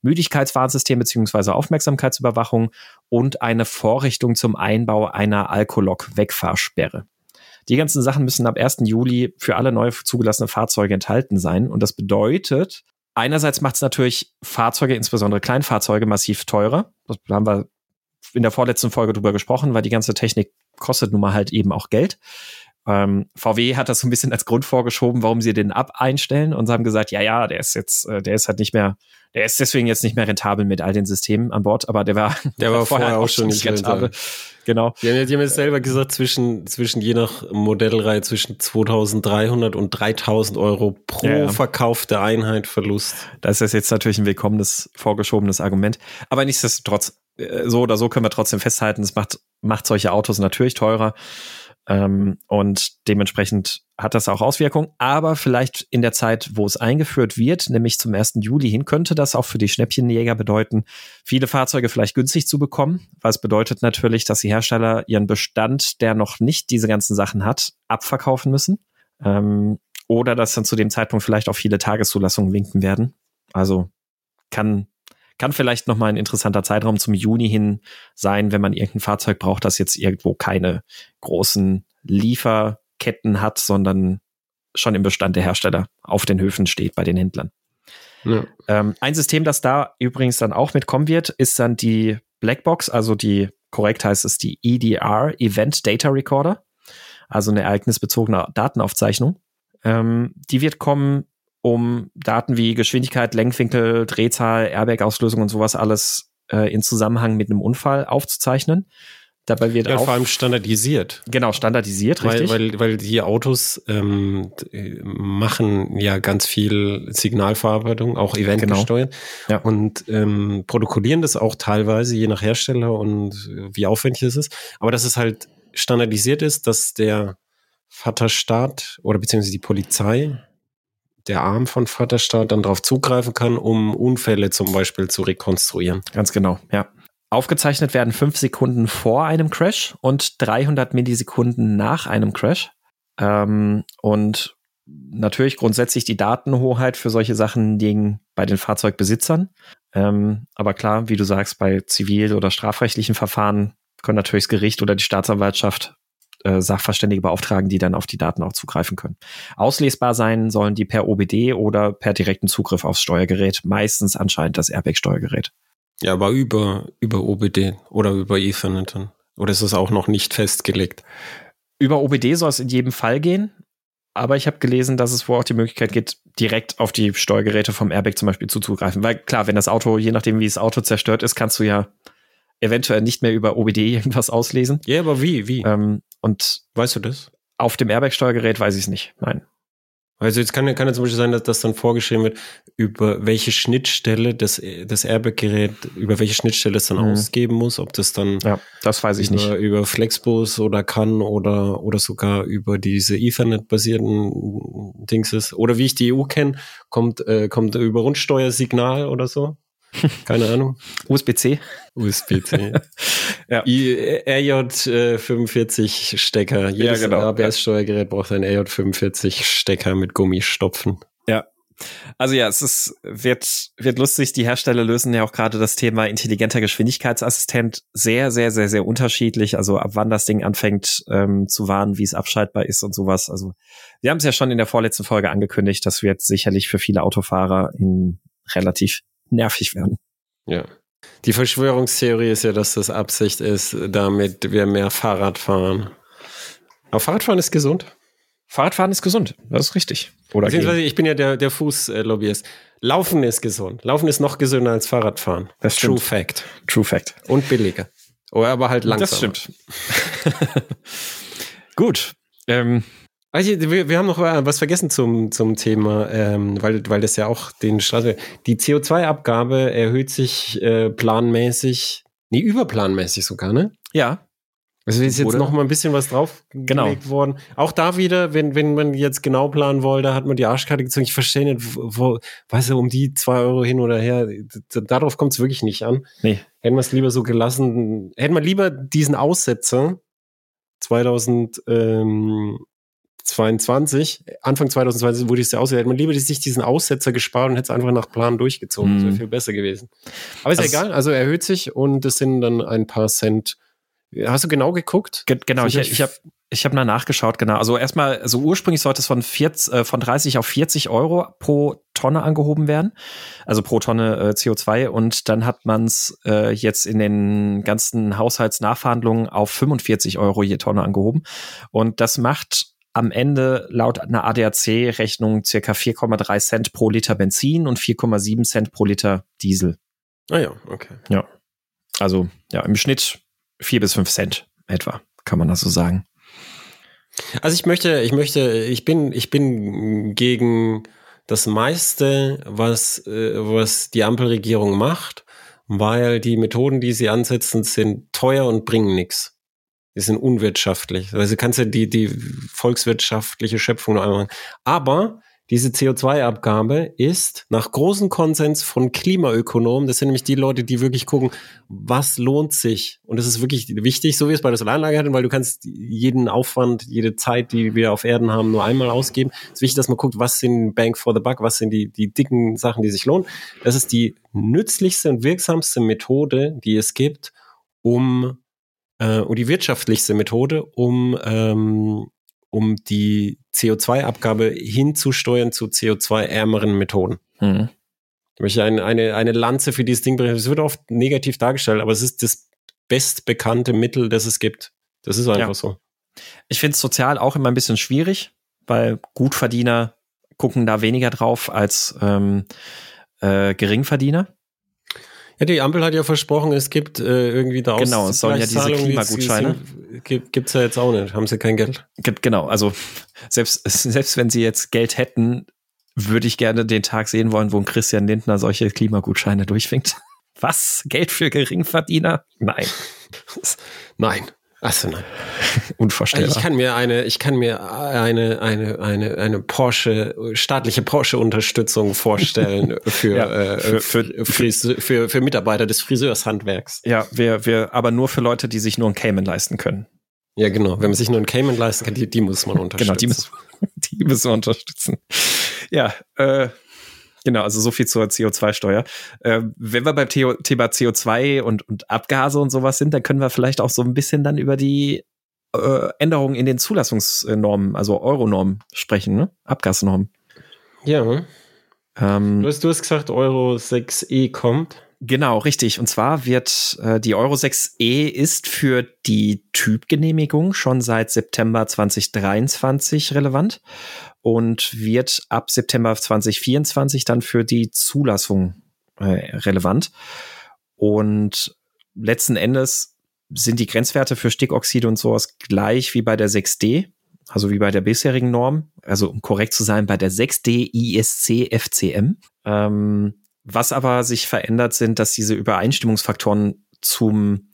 Müdigkeitswarnsystem beziehungsweise Aufmerksamkeitsüberwachung und eine Vorrichtung zum Einbau einer Alkolok-Wegfahrsperre. Die ganzen Sachen müssen ab 1. Juli für alle neu zugelassene Fahrzeuge enthalten sein. Und das bedeutet, einerseits macht es natürlich Fahrzeuge, insbesondere Kleinfahrzeuge, massiv teurer. Das haben wir in der vorletzten Folge drüber gesprochen, weil die ganze Technik kostet nun mal halt eben auch Geld. Ähm, VW hat das so ein bisschen als Grund vorgeschoben, warum sie den ab einstellen und sie haben gesagt, ja, ja, der ist jetzt, äh, der ist halt nicht mehr, der ist deswegen jetzt nicht mehr rentabel mit all den Systemen an Bord, aber der war,
der war vorher auch schon nicht rentabel. rentabel.
Genau.
Die haben, die haben jetzt selber gesagt, zwischen, zwischen je nach Modellreihe zwischen 2300 und 3000 Euro pro ja, ja. verkaufte Einheit Verlust.
Das ist jetzt natürlich ein willkommenes, vorgeschobenes Argument. Aber nichtsdestotrotz, so oder so können wir trotzdem festhalten, es macht, macht solche Autos natürlich teurer. Ähm, und dementsprechend hat das auch Auswirkungen. Aber vielleicht in der Zeit, wo es eingeführt wird, nämlich zum 1. Juli hin, könnte das auch für die Schnäppchenjäger bedeuten, viele Fahrzeuge vielleicht günstig zu bekommen. Was bedeutet natürlich, dass die Hersteller ihren Bestand, der noch nicht diese ganzen Sachen hat, abverkaufen müssen. Ähm, oder dass dann zu dem Zeitpunkt vielleicht auch viele Tageszulassungen winken werden. Also kann kann vielleicht noch mal ein interessanter Zeitraum zum Juni hin sein, wenn man irgendein Fahrzeug braucht, das jetzt irgendwo keine großen Lieferketten hat, sondern schon im Bestand der Hersteller auf den Höfen steht bei den Händlern. Ja. Ähm, ein System, das da übrigens dann auch mitkommen wird, ist dann die Blackbox, also die korrekt heißt es die EDR, Event Data Recorder, also eine ereignisbezogene Datenaufzeichnung. Ähm, die wird kommen um Daten wie Geschwindigkeit, Lenkwinkel, Drehzahl, Airbag-Auslösung und sowas alles äh, in Zusammenhang mit einem Unfall aufzuzeichnen. Dabei wird
ja, vor allem standardisiert.
Genau, standardisiert,
weil,
richtig.
Weil, weil die Autos ähm, machen ja ganz viel Signalverarbeitung, auch eventgesteuert. Genau. Ja. Und ähm, protokollieren das auch teilweise, je nach Hersteller und wie aufwendig es ist. Aber dass es halt standardisiert ist, dass der Vaterstaat oder beziehungsweise die Polizei der Arm von Vaterstaat dann darauf zugreifen kann, um Unfälle zum Beispiel zu rekonstruieren.
Ganz genau, ja. Aufgezeichnet werden fünf Sekunden vor einem Crash und 300 Millisekunden nach einem Crash. Ähm, und natürlich grundsätzlich die Datenhoheit für solche Sachen liegen bei den Fahrzeugbesitzern. Ähm, aber klar, wie du sagst, bei zivil- oder strafrechtlichen Verfahren können natürlich das Gericht oder die Staatsanwaltschaft äh, Sachverständige beauftragen, die dann auf die Daten auch zugreifen können. Auslesbar sein sollen die per OBD oder per direkten Zugriff aufs Steuergerät, meistens anscheinend das Airbag-Steuergerät.
Ja, aber über, über OBD oder über Ethernet dann. Oder ist es auch noch nicht festgelegt?
Über OBD soll es in jedem Fall gehen. Aber ich habe gelesen, dass es wohl auch die Möglichkeit gibt, direkt auf die Steuergeräte vom Airbag zum Beispiel zuzugreifen. Weil klar, wenn das Auto, je nachdem wie das Auto zerstört ist, kannst du ja eventuell nicht mehr über OBD irgendwas auslesen.
Ja, aber wie, wie?
Ähm, und
weißt du das?
Auf dem Airbag-Steuergerät weiß ich es nicht. Nein.
Also jetzt kann, kann ja zum Beispiel sein, dass das dann vorgeschrieben wird, über welche Schnittstelle das, das Airbag-Gerät, über welche Schnittstelle es dann mhm. ausgeben muss, ob das dann
ja, das weiß ich
über,
nicht.
über Flexbus oder kann oder, oder sogar über diese Ethernet-basierten Dings ist. Oder wie ich die EU kenne, kommt, äh, kommt über Rundsteuersignal oder so. Keine Ahnung.
USB-C.
USB-C. ja. RJ45 Stecker. Jedes ja, genau. ABS-Steuergerät braucht ein RJ45 Stecker mit Gummistopfen.
Ja. Also ja, es ist, wird, wird lustig. Die Hersteller lösen ja auch gerade das Thema intelligenter Geschwindigkeitsassistent sehr, sehr, sehr, sehr unterschiedlich. Also ab wann das Ding anfängt ähm, zu warnen, wie es abschaltbar ist und sowas. Also wir haben es ja schon in der vorletzten Folge angekündigt. Das wird sicherlich für viele Autofahrer in relativ nervig werden.
Ja. Die Verschwörungstheorie ist ja, dass das Absicht ist, damit wir mehr Fahrrad fahren. Aber Fahrradfahren ist gesund.
Fahrradfahren ist gesund, das ist richtig.
Oder ich bin ja der, der Fußlobbyist. Laufen ist gesund. Laufen ist noch gesünder als Fahrradfahren.
Das
True Fact.
True Fact.
Und billiger. Oder aber halt langsam.
Das stimmt. Gut. Ähm,
wir, wir haben noch was vergessen zum, zum Thema, ähm, weil, weil das ja auch den Straße. Die CO2-Abgabe erhöht sich äh, planmäßig, nee, überplanmäßig sogar, ne?
Ja.
Also ist jetzt noch mal ein bisschen was drauf
genau.
worden. Auch da wieder, wenn, wenn man jetzt genau planen wollte, hat man die Arschkarte gezogen. Ich verstehe nicht, wo, weißt du, um die zwei Euro hin oder her, darauf kommt es wirklich nicht an.
Nee.
Hätten wir es lieber so gelassen, hätten wir lieber diesen Aussetzer 2000, ähm, 22, Anfang 2020 wurde es ja ausgewählt. Man lieber sich diesen Aussetzer gespart und hätte es einfach nach Plan durchgezogen. Das wäre mhm. viel besser gewesen. Aber ist also, ja egal, also erhöht sich und es sind dann ein paar Cent. Hast du genau geguckt?
Ge genau, ich, ich habe ich hab mal nachgeschaut, genau. Also erstmal, also ursprünglich sollte es von, 40, äh, von 30 auf 40 Euro pro Tonne angehoben werden, also pro Tonne äh, CO2. Und dann hat man es äh, jetzt in den ganzen Haushaltsnachverhandlungen auf 45 Euro je Tonne angehoben. Und das macht am Ende laut einer ADAC-Rechnung circa 4,3 Cent pro Liter Benzin und 4,7 Cent pro Liter Diesel.
Ah ja, okay.
Ja. Also ja, im Schnitt 4 bis 5 Cent etwa, kann man das so sagen.
Also ich möchte, ich möchte, ich bin, ich bin gegen das meiste, was, äh, was die Ampelregierung macht, weil die Methoden, die sie ansetzen, sind teuer und bringen nichts. Die sind unwirtschaftlich. Also kannst du die, die volkswirtschaftliche Schöpfung noch einmal. Aber diese CO2-Abgabe ist nach großem Konsens von Klimaökonomen, das sind nämlich die Leute, die wirklich gucken, was lohnt sich. Und das ist wirklich wichtig, so wie es bei der Solaranlage hatten, weil du kannst jeden Aufwand, jede Zeit, die wir auf Erden haben, nur einmal ausgeben. Es ist wichtig, dass man guckt, was sind Bank for the Buck, was sind die, die dicken Sachen, die sich lohnen. Das ist die nützlichste und wirksamste Methode, die es gibt, um äh, und die wirtschaftlichste Methode, um ähm, um die CO2-Abgabe hinzusteuern zu CO2-ärmeren Methoden. Mhm. Ich möchte eine, eine, eine Lanze für dieses Ding bringen. Es wird oft negativ dargestellt, aber es ist das bestbekannte Mittel, das es gibt. Das ist einfach ja. so.
Ich finde es sozial auch immer ein bisschen schwierig, weil Gutverdiener gucken da weniger drauf als ähm, äh, Geringverdiener.
Ja, die Ampel hat ja versprochen, es gibt äh, irgendwie da
Genau, es sollen ja diese Klimagutscheine.
Gibt, gibt's ja jetzt auch nicht. Haben sie kein Geld?
Gibt, genau, also selbst, selbst wenn sie jetzt Geld hätten, würde ich gerne den Tag sehen wollen, wo ein Christian Lindner solche Klimagutscheine durchwinkt. Was? Geld für Geringverdiener? Nein.
Nein. Achso, nein.
Unvorstellbar.
Ich kann mir eine, ich kann mir eine, eine, eine, eine Porsche, staatliche Porsche-Unterstützung vorstellen für, ja, äh, für, für, für, für, für, Mitarbeiter des Friseurshandwerks.
Ja, wir, wir, aber nur für Leute, die sich nur ein Cayman leisten können.
Ja, genau. Wenn man sich nur ein Cayman leisten kann, die, die muss man unterstützen. Genau,
die müssen, die müssen wir unterstützen. Ja, äh, Genau, also so viel zur CO2-Steuer. Äh, wenn wir beim Thema CO2 und, und Abgase und sowas sind, dann können wir vielleicht auch so ein bisschen dann über die äh, Änderungen in den Zulassungsnormen, also Euronormen sprechen, ne? Abgasnormen.
Ja. Ähm, du, hast, du hast gesagt, Euro 6e kommt.
Genau, richtig. Und zwar wird äh, die Euro 6e ist für die Typgenehmigung schon seit September 2023 relevant und wird ab September 2024 dann für die Zulassung äh, relevant. Und letzten Endes sind die Grenzwerte für Stickoxide und sowas gleich wie bei der 6D, also wie bei der bisherigen Norm, also um korrekt zu sein, bei der 6D ISC FCM. Ähm, was aber sich verändert sind, dass diese Übereinstimmungsfaktoren zum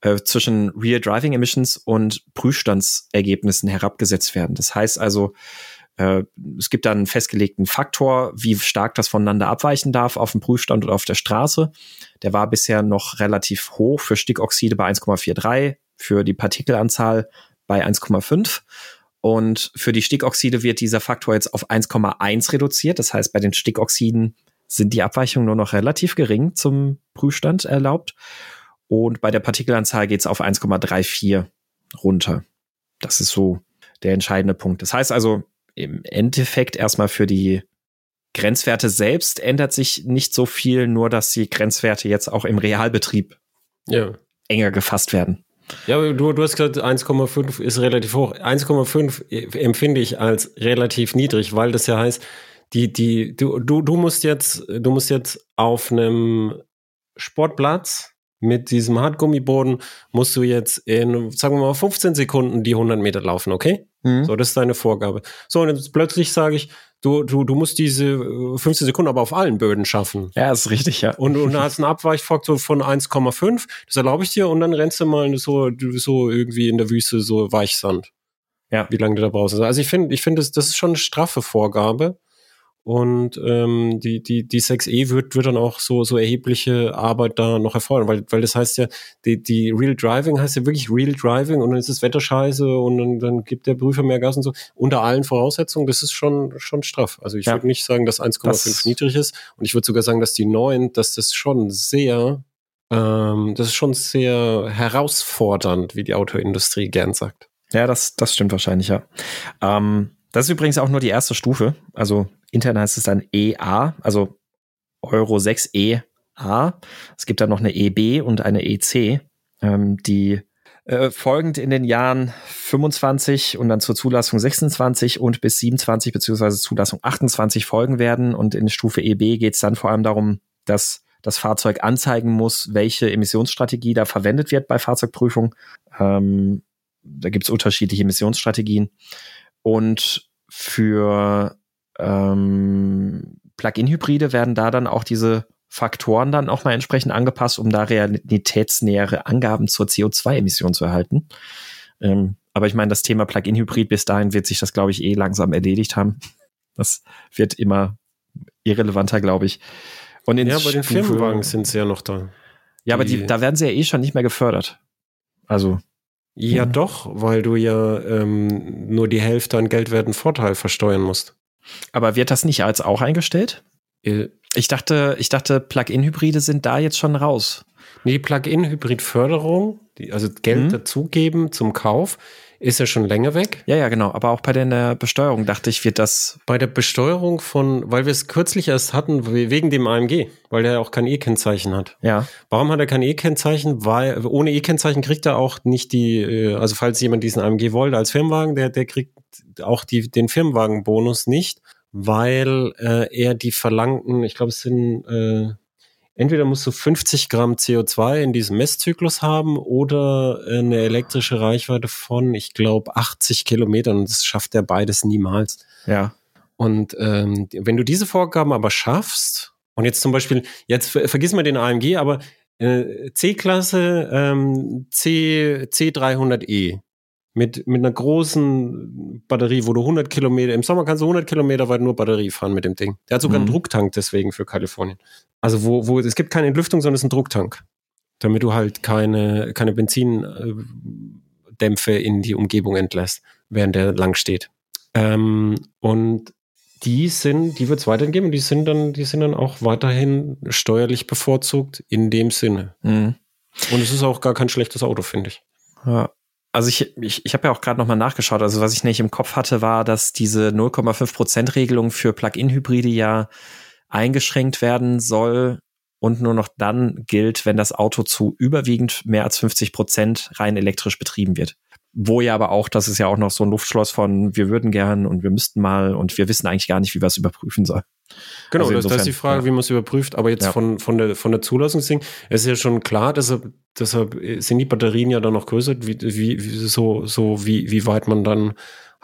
äh, zwischen Real Driving Emissions und Prüfstandsergebnissen herabgesetzt werden. Das heißt also, äh, es gibt dann einen festgelegten Faktor, wie stark das voneinander abweichen darf auf dem Prüfstand oder auf der Straße. Der war bisher noch relativ hoch für Stickoxide bei 1,43, für die Partikelanzahl bei 1,5. Und für die Stickoxide wird dieser Faktor jetzt auf 1,1 reduziert. Das heißt, bei den Stickoxiden sind die Abweichungen nur noch relativ gering zum Prüfstand erlaubt. Und bei der Partikelanzahl geht es auf 1,34 runter. Das ist so der entscheidende Punkt. Das heißt also, im Endeffekt erstmal für die Grenzwerte selbst ändert sich nicht so viel, nur dass die Grenzwerte jetzt auch im Realbetrieb ja. enger gefasst werden.
Ja, du, du hast gesagt, 1,5 ist relativ hoch. 1,5 empfinde ich als relativ niedrig, weil das ja heißt, die, die, du, du, du musst jetzt, du musst jetzt auf einem Sportplatz mit diesem Hartgummiboden musst du jetzt in, sagen wir mal, 15 Sekunden die 100 Meter laufen, okay? Mhm. So, das ist deine Vorgabe. So, und jetzt plötzlich sage ich, du, du, du musst diese 15 äh, Sekunden aber auf allen Böden schaffen.
Ja, ist richtig, ja.
Und, und da hast einen Abweichfaktor von 1,5, das erlaube ich dir, und dann rennst du mal so, so irgendwie in der Wüste so Weichsand. Ja. Wie lange du da brauchst. Also ich finde, ich finde, das, das ist schon eine straffe Vorgabe. Und ähm, die, die, die 6E wird, wird dann auch so, so erhebliche Arbeit da noch erfordern, weil, weil das heißt ja, die, die Real Driving heißt ja wirklich Real Driving und dann ist das Wetter scheiße und dann, dann gibt der Prüfer mehr Gas und so. Unter allen Voraussetzungen, das ist schon, schon straff. Also ich ja. würde nicht sagen, dass 1,5 niedrig ist und ich würde sogar sagen, dass die 9, dass das schon sehr, ähm, das ist schon sehr herausfordernd, wie die Autoindustrie gern sagt.
Ja, das, das stimmt wahrscheinlich, ja. Ähm, das ist übrigens auch nur die erste Stufe. Also intern heißt es dann EA, also Euro 6 EA. Es gibt dann noch eine EB und eine EC, ähm, die äh, folgend in den Jahren 25 und dann zur Zulassung 26 und bis 27 beziehungsweise Zulassung 28 folgen werden. Und in Stufe EB geht es dann vor allem darum, dass das Fahrzeug anzeigen muss, welche Emissionsstrategie da verwendet wird bei Fahrzeugprüfung. Ähm, da gibt es unterschiedliche Emissionsstrategien. Und für ähm, Plug-in-Hybride werden da dann auch diese Faktoren dann auch mal entsprechend angepasst, um da realitätsnähere Angaben zur CO2-Emission zu erhalten. Ähm, aber ich meine, das Thema Plug-in-Hybrid, bis dahin wird sich das, glaube ich, eh langsam erledigt haben. Das wird immer irrelevanter, glaube ich.
Und in ja, bei den Firmenwagen sind sie ja noch da.
Ja, aber die, da werden sie ja eh schon nicht mehr gefördert. Also.
Ja, mhm. doch, weil du ja ähm, nur die Hälfte an geldwerten Vorteil versteuern musst.
Aber wird das nicht als auch eingestellt? Äh, ich dachte, ich dachte, Plug-in-Hybride sind da jetzt schon raus.
Nee, Plug-in-Hybrid-Förderung, also Geld mhm. dazugeben zum Kauf, ist ja schon länger weg.
Ja, ja, genau. Aber auch bei der Besteuerung dachte ich, wird das.
Bei der Besteuerung von, weil wir es kürzlich erst hatten, wegen dem AMG, weil der auch kein E-Kennzeichen hat.
Ja.
Warum hat er kein E-Kennzeichen? Weil ohne E-Kennzeichen kriegt er auch nicht die, äh, also falls jemand diesen AMG wollte als Firmenwagen, der, der kriegt auch die, den Firmenwagenbonus nicht, weil äh, er die verlangten, ich glaube, es sind äh, entweder musst du 50 Gramm CO2 in diesem Messzyklus haben oder eine elektrische Reichweite von, ich glaube, 80 Kilometern. Und das schafft er beides niemals.
Ja.
Und ähm, wenn du diese Vorgaben aber schaffst, und jetzt zum Beispiel, jetzt vergiss mal den AMG, aber äh, C-Klasse ähm, C, C300E, mit, mit einer großen Batterie, wo du 100 Kilometer, im Sommer kannst du 100 Kilometer weit nur Batterie fahren mit dem Ding. Der hat sogar mhm. einen Drucktank deswegen für Kalifornien. Also wo, wo, es gibt keine Entlüftung, sondern es ist ein Drucktank. Damit du halt keine, keine Benzindämpfe in die Umgebung entlässt, während der lang steht. Ähm, und die sind, die wird es weiterhin geben und die sind dann, die sind dann auch weiterhin steuerlich bevorzugt in dem Sinne. Mhm. Und es ist auch gar kein schlechtes Auto, finde ich.
Ja, also ich, ich, ich habe ja auch gerade nochmal nachgeschaut. Also was ich nicht im Kopf hatte, war, dass diese 0,5% Regelung für Plug-in-Hybride ja eingeschränkt werden soll und nur noch dann gilt, wenn das Auto zu überwiegend mehr als 50 Prozent rein elektrisch betrieben wird. Wo ja aber auch, das ist ja auch noch so ein Luftschloss von wir würden gern und wir müssten mal und wir wissen eigentlich gar nicht, wie wir es überprüfen sollen.
Genau, also das, ist die Frage, ja. wie man es überprüft. Aber jetzt ja. von, von der, von der Zulassungsding, es ist ja schon klar, deshalb, deshalb sind die Batterien ja dann noch größer, wie, wie, wie so, so wie, wie weit man dann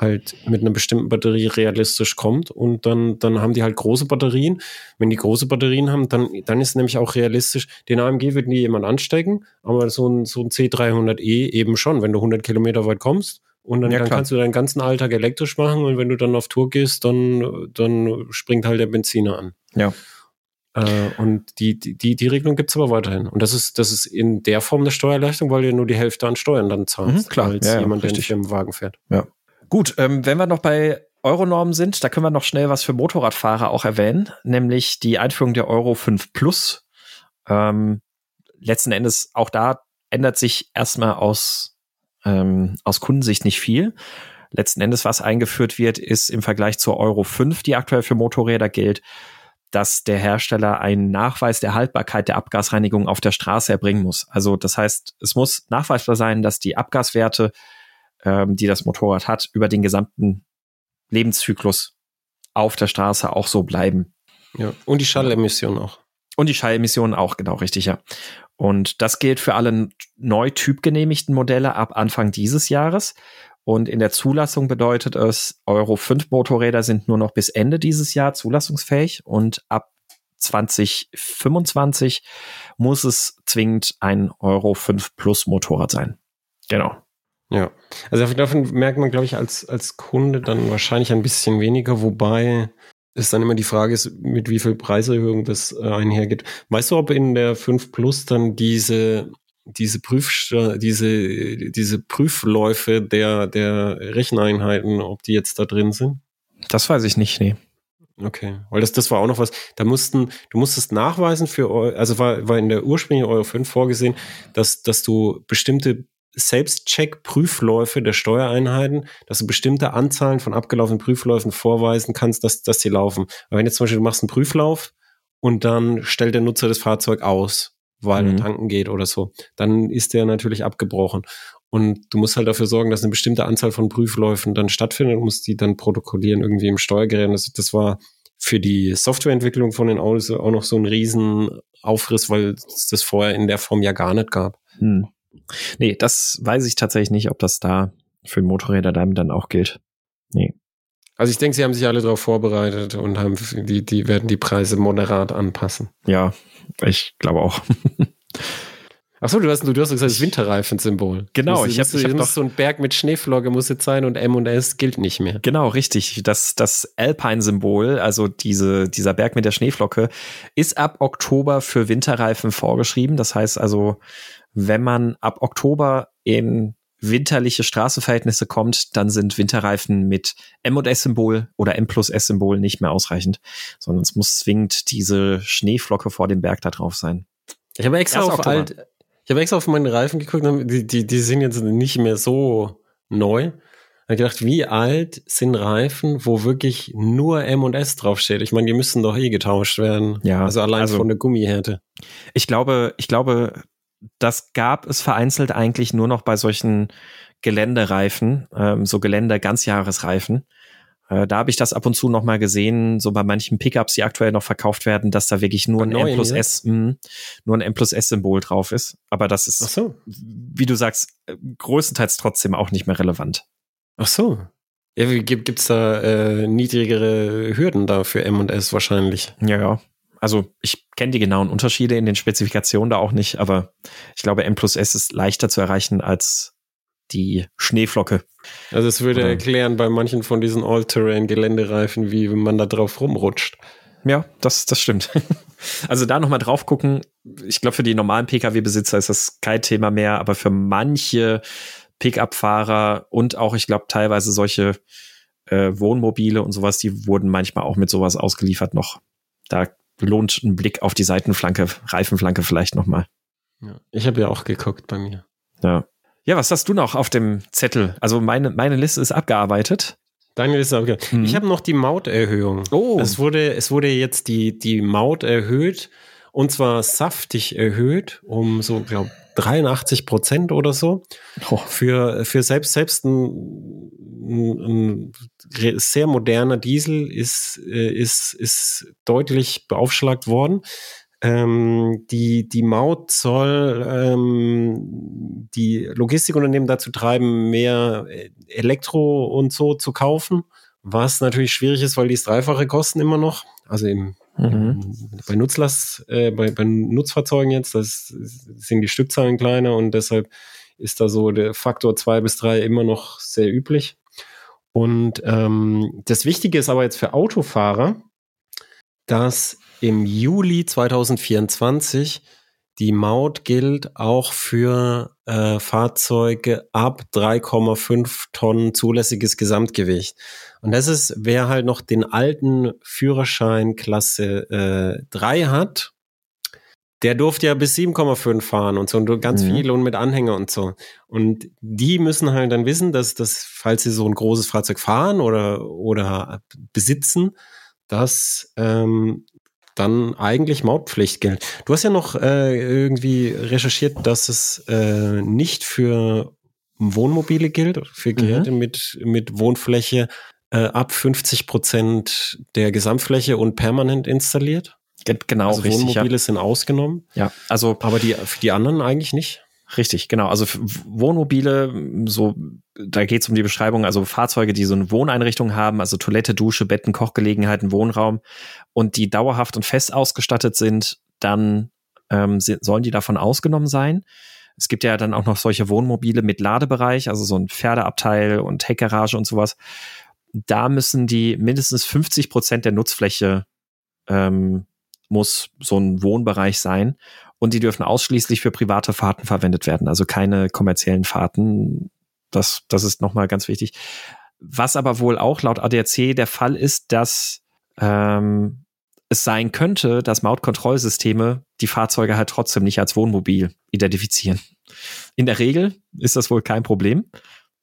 halt mit einer bestimmten Batterie realistisch kommt und dann, dann haben die halt große Batterien. Wenn die große Batterien haben, dann, dann ist nämlich auch realistisch, den AMG wird nie jemand anstecken, aber so ein, so ein C300E eben schon, wenn du 100 Kilometer weit kommst und dann, ja, dann kannst du deinen ganzen Alltag elektrisch machen und wenn du dann auf Tour gehst, dann, dann springt halt der Benziner an.
Ja.
Äh, und die, die, die Regelung gibt es aber weiterhin. Und das ist, das ist in der Form eine Steuerleistung, weil du nur die Hälfte an Steuern dann zahlst,
mhm, klar.
als
ja,
jemand, der nicht im Wagen fährt.
Ja. Gut, ähm, wenn wir noch bei Euronormen sind, da können wir noch schnell was für Motorradfahrer auch erwähnen, nämlich die Einführung der Euro 5 Plus. Ähm, letzten Endes auch da ändert sich erstmal aus, ähm, aus Kundensicht nicht viel. Letzten Endes, was eingeführt wird, ist im Vergleich zur Euro 5, die aktuell für Motorräder gilt, dass der Hersteller einen Nachweis der Haltbarkeit der Abgasreinigung auf der Straße erbringen muss. Also das heißt, es muss nachweisbar sein, dass die Abgaswerte ähm, die das Motorrad hat, über den gesamten Lebenszyklus auf der Straße auch so bleiben.
Ja, und die Schallemissionen auch.
Und die Schallemissionen auch, genau, richtig, ja. Und das gilt für alle neu typgenehmigten Modelle ab Anfang dieses Jahres. Und in der Zulassung bedeutet es, Euro 5 Motorräder sind nur noch bis Ende dieses Jahr zulassungsfähig und ab 2025 muss es zwingend ein Euro 5 Plus Motorrad sein. Genau.
Ja, also davon merkt man, glaube ich, als, als Kunde dann wahrscheinlich ein bisschen weniger, wobei es dann immer die Frage ist, mit wie viel Preiserhöhung das äh, einhergeht. Weißt du, ob in der 5 Plus dann diese, diese Prüf, diese, diese Prüfläufe der, der Recheneinheiten, ob die jetzt da drin sind?
Das weiß ich nicht, nee.
Okay, weil das, das war auch noch was. Da mussten, du musstest nachweisen für, also war, war in der ursprünglichen Euro 5 vorgesehen, dass, dass du bestimmte Selbstcheck-Prüfläufe der Steuereinheiten, dass du bestimmte Anzahlen von abgelaufenen Prüfläufen vorweisen kannst, dass, dass die laufen. Aber wenn jetzt zum Beispiel du machst einen Prüflauf und dann stellt der Nutzer das Fahrzeug aus, weil mhm. er tanken geht oder so, dann ist der natürlich abgebrochen. Und du musst halt dafür sorgen, dass eine bestimmte Anzahl von Prüfläufen dann stattfindet und musst die dann protokollieren irgendwie im Steuergerät. Das, das war für die Softwareentwicklung von den Autos auch noch so ein Riesenaufriss, weil es das vorher in der Form ja gar nicht gab. Mhm.
Nee, das weiß ich tatsächlich nicht, ob das da für Motorräder damit dann auch gilt. Nee.
Also ich denke, sie haben sich alle darauf vorbereitet und haben die, die werden die Preise moderat anpassen.
Ja, ich glaube auch.
Achso, du hast, du hast gesagt, das Winterreifensymbol.
Genau,
ich habe hab noch so ein Berg mit Schneeflocke muss jetzt sein und M und S gilt nicht mehr.
Genau, richtig. Das, das Alpine-Symbol, also diese, dieser Berg mit der Schneeflocke, ist ab Oktober für Winterreifen vorgeschrieben. Das heißt also, wenn man ab Oktober in winterliche Straßenverhältnisse kommt, dann sind Winterreifen mit M und S-Symbol oder M plus S-Symbol nicht mehr ausreichend, sondern es muss zwingend diese Schneeflocke vor dem Berg da drauf sein.
Ich habe extra auf alt, ich habe extra auf meine Reifen geguckt, die, die, die sind jetzt nicht mehr so neu. Ich habe gedacht, wie alt sind Reifen, wo wirklich nur M und S draufsteht? Ich meine, die müssen doch eh getauscht werden.
Ja.
Also allein also, von der Gummihärte.
Ich glaube, ich glaube, das gab es vereinzelt eigentlich nur noch bei solchen Geländereifen, ähm, so Gelände-Ganzjahresreifen. Äh, da habe ich das ab und zu noch mal gesehen, so bei manchen Pickups, die aktuell noch verkauft werden, dass da wirklich nur ein neuen, M plus S, mh, nur ein M plus S-Symbol drauf ist. Aber das ist, so. wie du sagst, äh, größtenteils trotzdem auch nicht mehr relevant.
Ach so. Ja, gibt es da äh, niedrigere Hürden da für M und S wahrscheinlich?
Ja, ja. Also ich kenne die genauen Unterschiede in den Spezifikationen da auch nicht, aber ich glaube, M plus S ist leichter zu erreichen als die Schneeflocke.
Also es würde Oder erklären bei manchen von diesen All-Terrain-Geländereifen, wie man da drauf rumrutscht.
Ja, das, das stimmt. Also da nochmal drauf gucken. Ich glaube, für die normalen Pkw-Besitzer ist das kein Thema mehr, aber für manche Pickup-Fahrer und auch, ich glaube, teilweise solche äh, Wohnmobile und sowas, die wurden manchmal auch mit sowas ausgeliefert noch. Da lohnt ein Blick auf die Seitenflanke, Reifenflanke vielleicht nochmal.
Ja, ich habe ja auch geguckt bei mir.
Ja. Ja, was hast du noch auf dem Zettel? Also meine, meine Liste ist abgearbeitet.
Deine Liste ist abgearbeitet. Mhm. Ich habe noch die Mauterhöhung. Oh. Es wurde, es wurde jetzt die, die Maut erhöht und zwar saftig erhöht um so, glaube 83 Prozent oder so. Oh. Für, für selbst, selbst ein, ein, ein sehr moderner Diesel ist, äh, ist, ist deutlich beaufschlagt worden. Ähm, die, die Maut soll ähm, die Logistikunternehmen dazu treiben, mehr Elektro und so zu kaufen, was natürlich schwierig ist, weil die es dreifache kosten immer noch. Also im, mhm. bei Nutzlast, äh, bei, bei Nutzfahrzeugen jetzt, das sind die Stückzahlen kleiner und deshalb ist da so der Faktor zwei bis drei immer noch sehr üblich. Und ähm, das Wichtige ist aber jetzt für Autofahrer, dass im Juli 2024 die Maut gilt auch für äh, Fahrzeuge ab 3,5 Tonnen zulässiges Gesamtgewicht. Und das ist, wer halt noch den alten Führerschein Klasse äh, 3 hat, der durfte ja bis 7,5 fahren und so und ganz mhm. viel und mit Anhänger und so. Und die müssen halt dann wissen, dass, dass falls sie so ein großes Fahrzeug fahren oder, oder besitzen, dass ähm, dann eigentlich Mautpflicht gilt. Du hast ja noch äh, irgendwie recherchiert, dass es äh, nicht für Wohnmobile gilt, für Geräte mhm. mit, mit Wohnfläche äh, ab 50 Prozent der Gesamtfläche und permanent installiert.
Genau,
also richtig, Wohnmobile ja. sind ausgenommen.
Ja, also
aber die für die anderen eigentlich nicht.
Richtig, genau. Also Wohnmobile, so da geht es um die Beschreibung, also Fahrzeuge, die so eine Wohneinrichtung haben, also Toilette, Dusche, Betten, Kochgelegenheiten, Wohnraum und die dauerhaft und fest ausgestattet sind, dann ähm, sollen die davon ausgenommen sein. Es gibt ja dann auch noch solche Wohnmobile mit Ladebereich, also so ein Pferdeabteil und Heckgarage und sowas. Da müssen die mindestens 50 Prozent der Nutzfläche ähm, muss so ein Wohnbereich sein und die dürfen ausschließlich für private Fahrten verwendet werden, also keine kommerziellen Fahrten. Das, das ist nochmal ganz wichtig. Was aber wohl auch laut ADAC der Fall ist, dass ähm, es sein könnte, dass Mautkontrollsysteme die Fahrzeuge halt trotzdem nicht als Wohnmobil identifizieren. In der Regel ist das wohl kein Problem,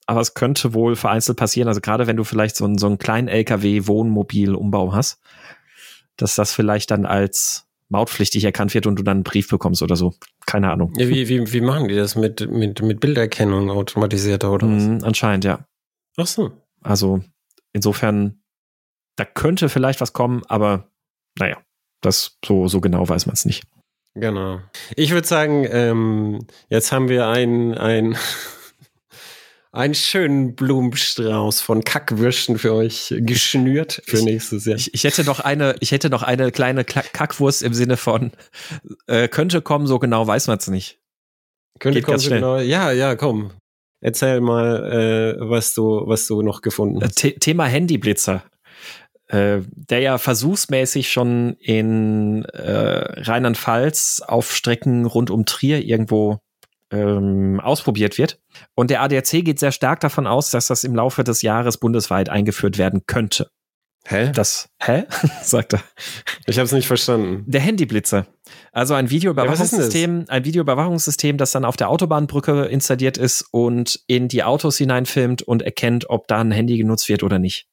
aber es könnte wohl vereinzelt passieren. Also gerade wenn du vielleicht so einen, so einen kleinen LKW-Wohnmobil-Umbau hast, dass das vielleicht dann als mautpflichtig erkannt wird und du dann einen Brief bekommst oder so. Keine Ahnung.
Ja, wie, wie, wie machen die das mit, mit, mit Bilderkennung automatisierter oder was?
Mm, anscheinend, ja.
Ach so.
Also insofern, da könnte vielleicht was kommen, aber naja, das so, so genau weiß man es nicht.
Genau. Ich würde sagen, ähm, jetzt haben wir ein, ein einen schönen Blumenstrauß von Kackwürsten für euch geschnürt für
ich,
nächstes Jahr.
Ich, ich, hätte noch eine, ich hätte noch eine kleine Kackwurst im Sinne von äh, könnte kommen, so genau weiß man es nicht.
Könnte
Geht ganz schnell.
genau, ja, ja, komm. Erzähl mal, äh, was du, was du noch gefunden hast.
The Thema Handyblitzer. Äh, der ja versuchsmäßig schon in äh, Rheinland-Pfalz auf Strecken rund um Trier irgendwo ähm, ausprobiert wird. Und der ADAC geht sehr stark davon aus, dass das im Laufe des Jahres bundesweit eingeführt werden könnte.
Hä?
Das, hä? sagt er.
Ich habe es nicht verstanden.
Der Handyblitzer. Also ein Videoüberwachungssystem, ein Videoüberwachungssystem, das dann auf der Autobahnbrücke installiert ist und in die Autos hineinfilmt und erkennt, ob da ein Handy genutzt wird oder nicht.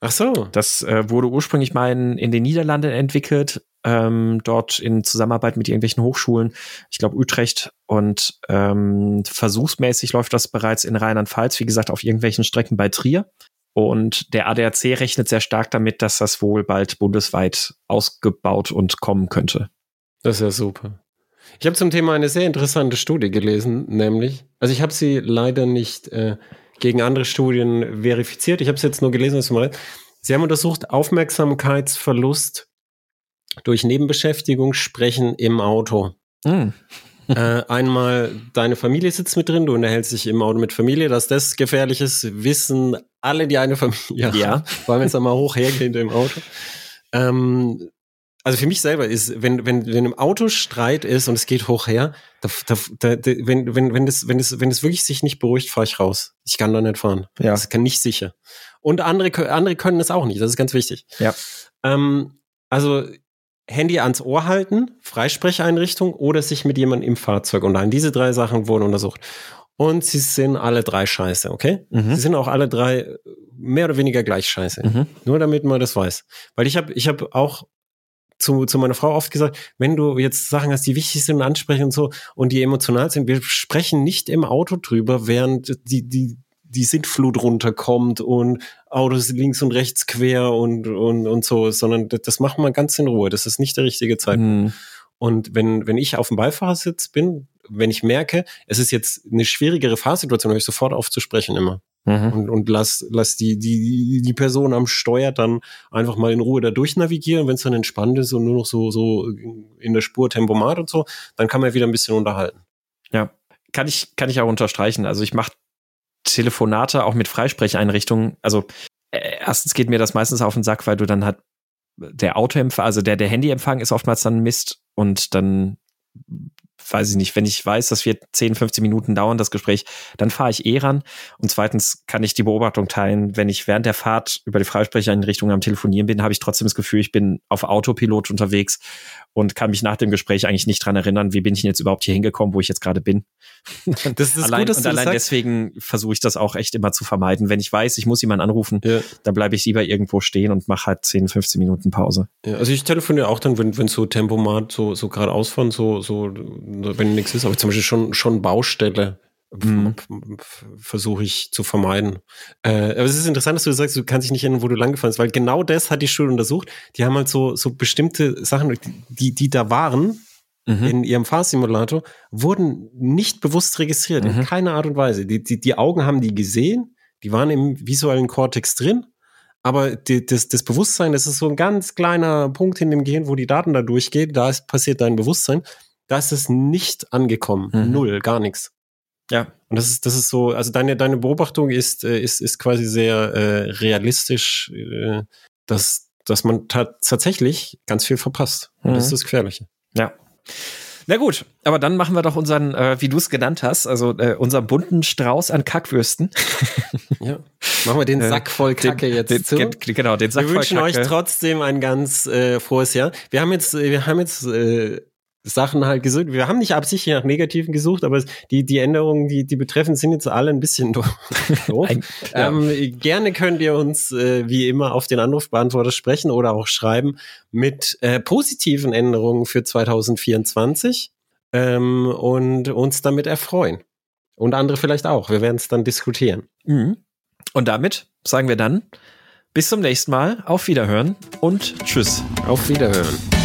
Ach so.
Das äh, wurde ursprünglich mal in, in den Niederlanden entwickelt, ähm, dort in Zusammenarbeit mit irgendwelchen Hochschulen, ich glaube Utrecht und ähm, versuchsmäßig läuft das bereits in Rheinland-Pfalz, wie gesagt, auf irgendwelchen Strecken bei Trier. Und der ADAC rechnet sehr stark damit, dass das wohl bald bundesweit ausgebaut und kommen könnte.
Das ist ja super. Ich habe zum Thema eine sehr interessante Studie gelesen, nämlich, also ich habe sie leider nicht äh, gegen andere Studien verifiziert. Ich habe es jetzt nur gelesen. Sie haben untersucht Aufmerksamkeitsverlust durch Nebenbeschäftigung, Sprechen im Auto.
Mm.
äh, einmal deine Familie sitzt mit drin, du unterhältst dich im Auto mit Familie, dass das gefährlich ist, wissen alle, die eine Familie
Ja.
haben, vor allem wenn es einmal hoch hergeht im Auto. Ähm, also für mich selber ist, wenn, wenn, wenn im Auto Streit ist und es geht hoch her, da, da, da, wenn, wenn, wenn, das, wenn, das, wenn das wirklich sich nicht beruhigt, fahre ich raus. Ich kann da nicht fahren.
Ja.
Das kann nicht sicher. Und andere, andere können es auch nicht. Das ist ganz wichtig.
Ja.
Ähm, also Handy ans Ohr halten, Freisprecheinrichtung oder sich mit jemandem im Fahrzeug unterhalten. Diese drei Sachen wurden untersucht. Und sie sind alle drei scheiße, okay?
Mhm.
Sie sind auch alle drei mehr oder weniger gleich scheiße.
Mhm.
Nur damit man das weiß. Weil ich habe ich hab auch zu, zu meiner Frau oft gesagt, wenn du jetzt Sachen hast, die wichtig sind und ansprechen und so und die emotional sind, wir sprechen nicht im Auto drüber, während die, die, die Sintflut runterkommt und Autos links und rechts quer und, und, und so, sondern das, das machen wir ganz in Ruhe. Das ist nicht der richtige Zeitpunkt.
Mhm.
Und wenn, wenn ich auf dem Beifahrersitz bin, wenn ich merke, es ist jetzt eine schwierigere Fahrsituation, höre ich sofort auf zu sprechen immer
Mhm.
und, und lass, lass die, die, die Person am Steuer dann einfach mal in Ruhe da durchnavigieren. Wenn es dann entspannt ist und nur noch so, so in der Spur Tempomat und so, dann kann man wieder ein bisschen unterhalten.
Ja, kann ich, kann ich auch unterstreichen. Also ich mache Telefonate auch mit Freisprecheinrichtungen. Also äh, erstens geht mir das meistens auf den Sack, weil du dann halt der Autoempfang, also der, der Handyempfang ist oftmals dann Mist und dann weiß ich nicht, wenn ich weiß, das wird 10, 15 Minuten dauern, das Gespräch, dann fahre ich eh ran. Und zweitens kann ich die Beobachtung teilen, wenn ich während der Fahrt über die Freisprecheinrichtung am Telefonieren bin, habe ich trotzdem das Gefühl, ich bin auf Autopilot unterwegs und kann mich nach dem Gespräch eigentlich nicht dran erinnern, wie bin ich denn jetzt überhaupt hier hingekommen, wo ich jetzt gerade bin.
Das ist
allein,
gut, dass
und allein deswegen versuche ich das auch echt immer zu vermeiden. Wenn ich weiß, ich muss jemanden anrufen,
Ja.
dann bleibe ich lieber irgendwo stehen und mache halt 10, 15 Minuten Pause.
Ja, also ich telefoniere auch dann, wenn, wenn so Tempomat so, so gerade ausfahren, so, so, wenn nichts ist, aber zum Beispiel schon, schon Baustelle
Mhm.
versuche ich zu vermeiden. Äh, aber es ist interessant, dass du sagst, du kannst dich nicht erinnern, wo du lang gefahren bist, weil genau das hat die Studie untersucht. Die haben halt so, so bestimmte Sachen, die, die da waren,
Mhm.
in ihrem Fahrsimulator, wurden nicht bewusst registriert, in
Mhm.
keiner Art und Weise. Die, die, die Augen haben die gesehen, die waren im visuellen Kortex drin, aber die, das, das Bewusstsein, das ist so ein ganz kleiner Punkt in dem Gehirn, wo die Daten da durchgehen, da ist, passiert dein Bewusstsein, da ist es nicht angekommen.
Mhm.
Null, gar nichts.
Ja.
Und das ist, das ist so, also deine, deine Beobachtung ist, äh, ist, ist quasi sehr äh, realistisch, äh, dass, dass man ta tatsächlich ganz viel verpasst. Und das
Mhm.
ist das Gefährliche.
Ja. Na gut, aber dann machen wir doch unseren, äh, wie du es genannt hast, also äh, unseren bunten Strauß an Kackwürsten.
Ja. Machen wir den
Äh,
Sack voll Kacke jetzt
den,
zu.
gen- Genau, den Sack
wir
voll
wünschen euch
Kacke.
trotzdem ein ganz äh, frohes Jahr. Wir haben jetzt, äh, wir haben jetzt äh, Sachen halt gesucht. Wir haben nicht absichtlich nach Negativen gesucht, aber die, die Änderungen, die, die betreffen, sind jetzt alle ein bisschen doof.
Ein- ja.
ähm, gerne könnt ihr uns äh, wie immer auf den Anrufbeantworter sprechen oder auch schreiben mit äh, positiven Änderungen für 2024 ähm, und uns damit erfreuen. Und andere vielleicht auch. Wir werden es dann diskutieren.
Mhm. Und damit sagen wir dann bis zum nächsten Mal, auf Wiederhören und tschüss.
Auf Wiederhören.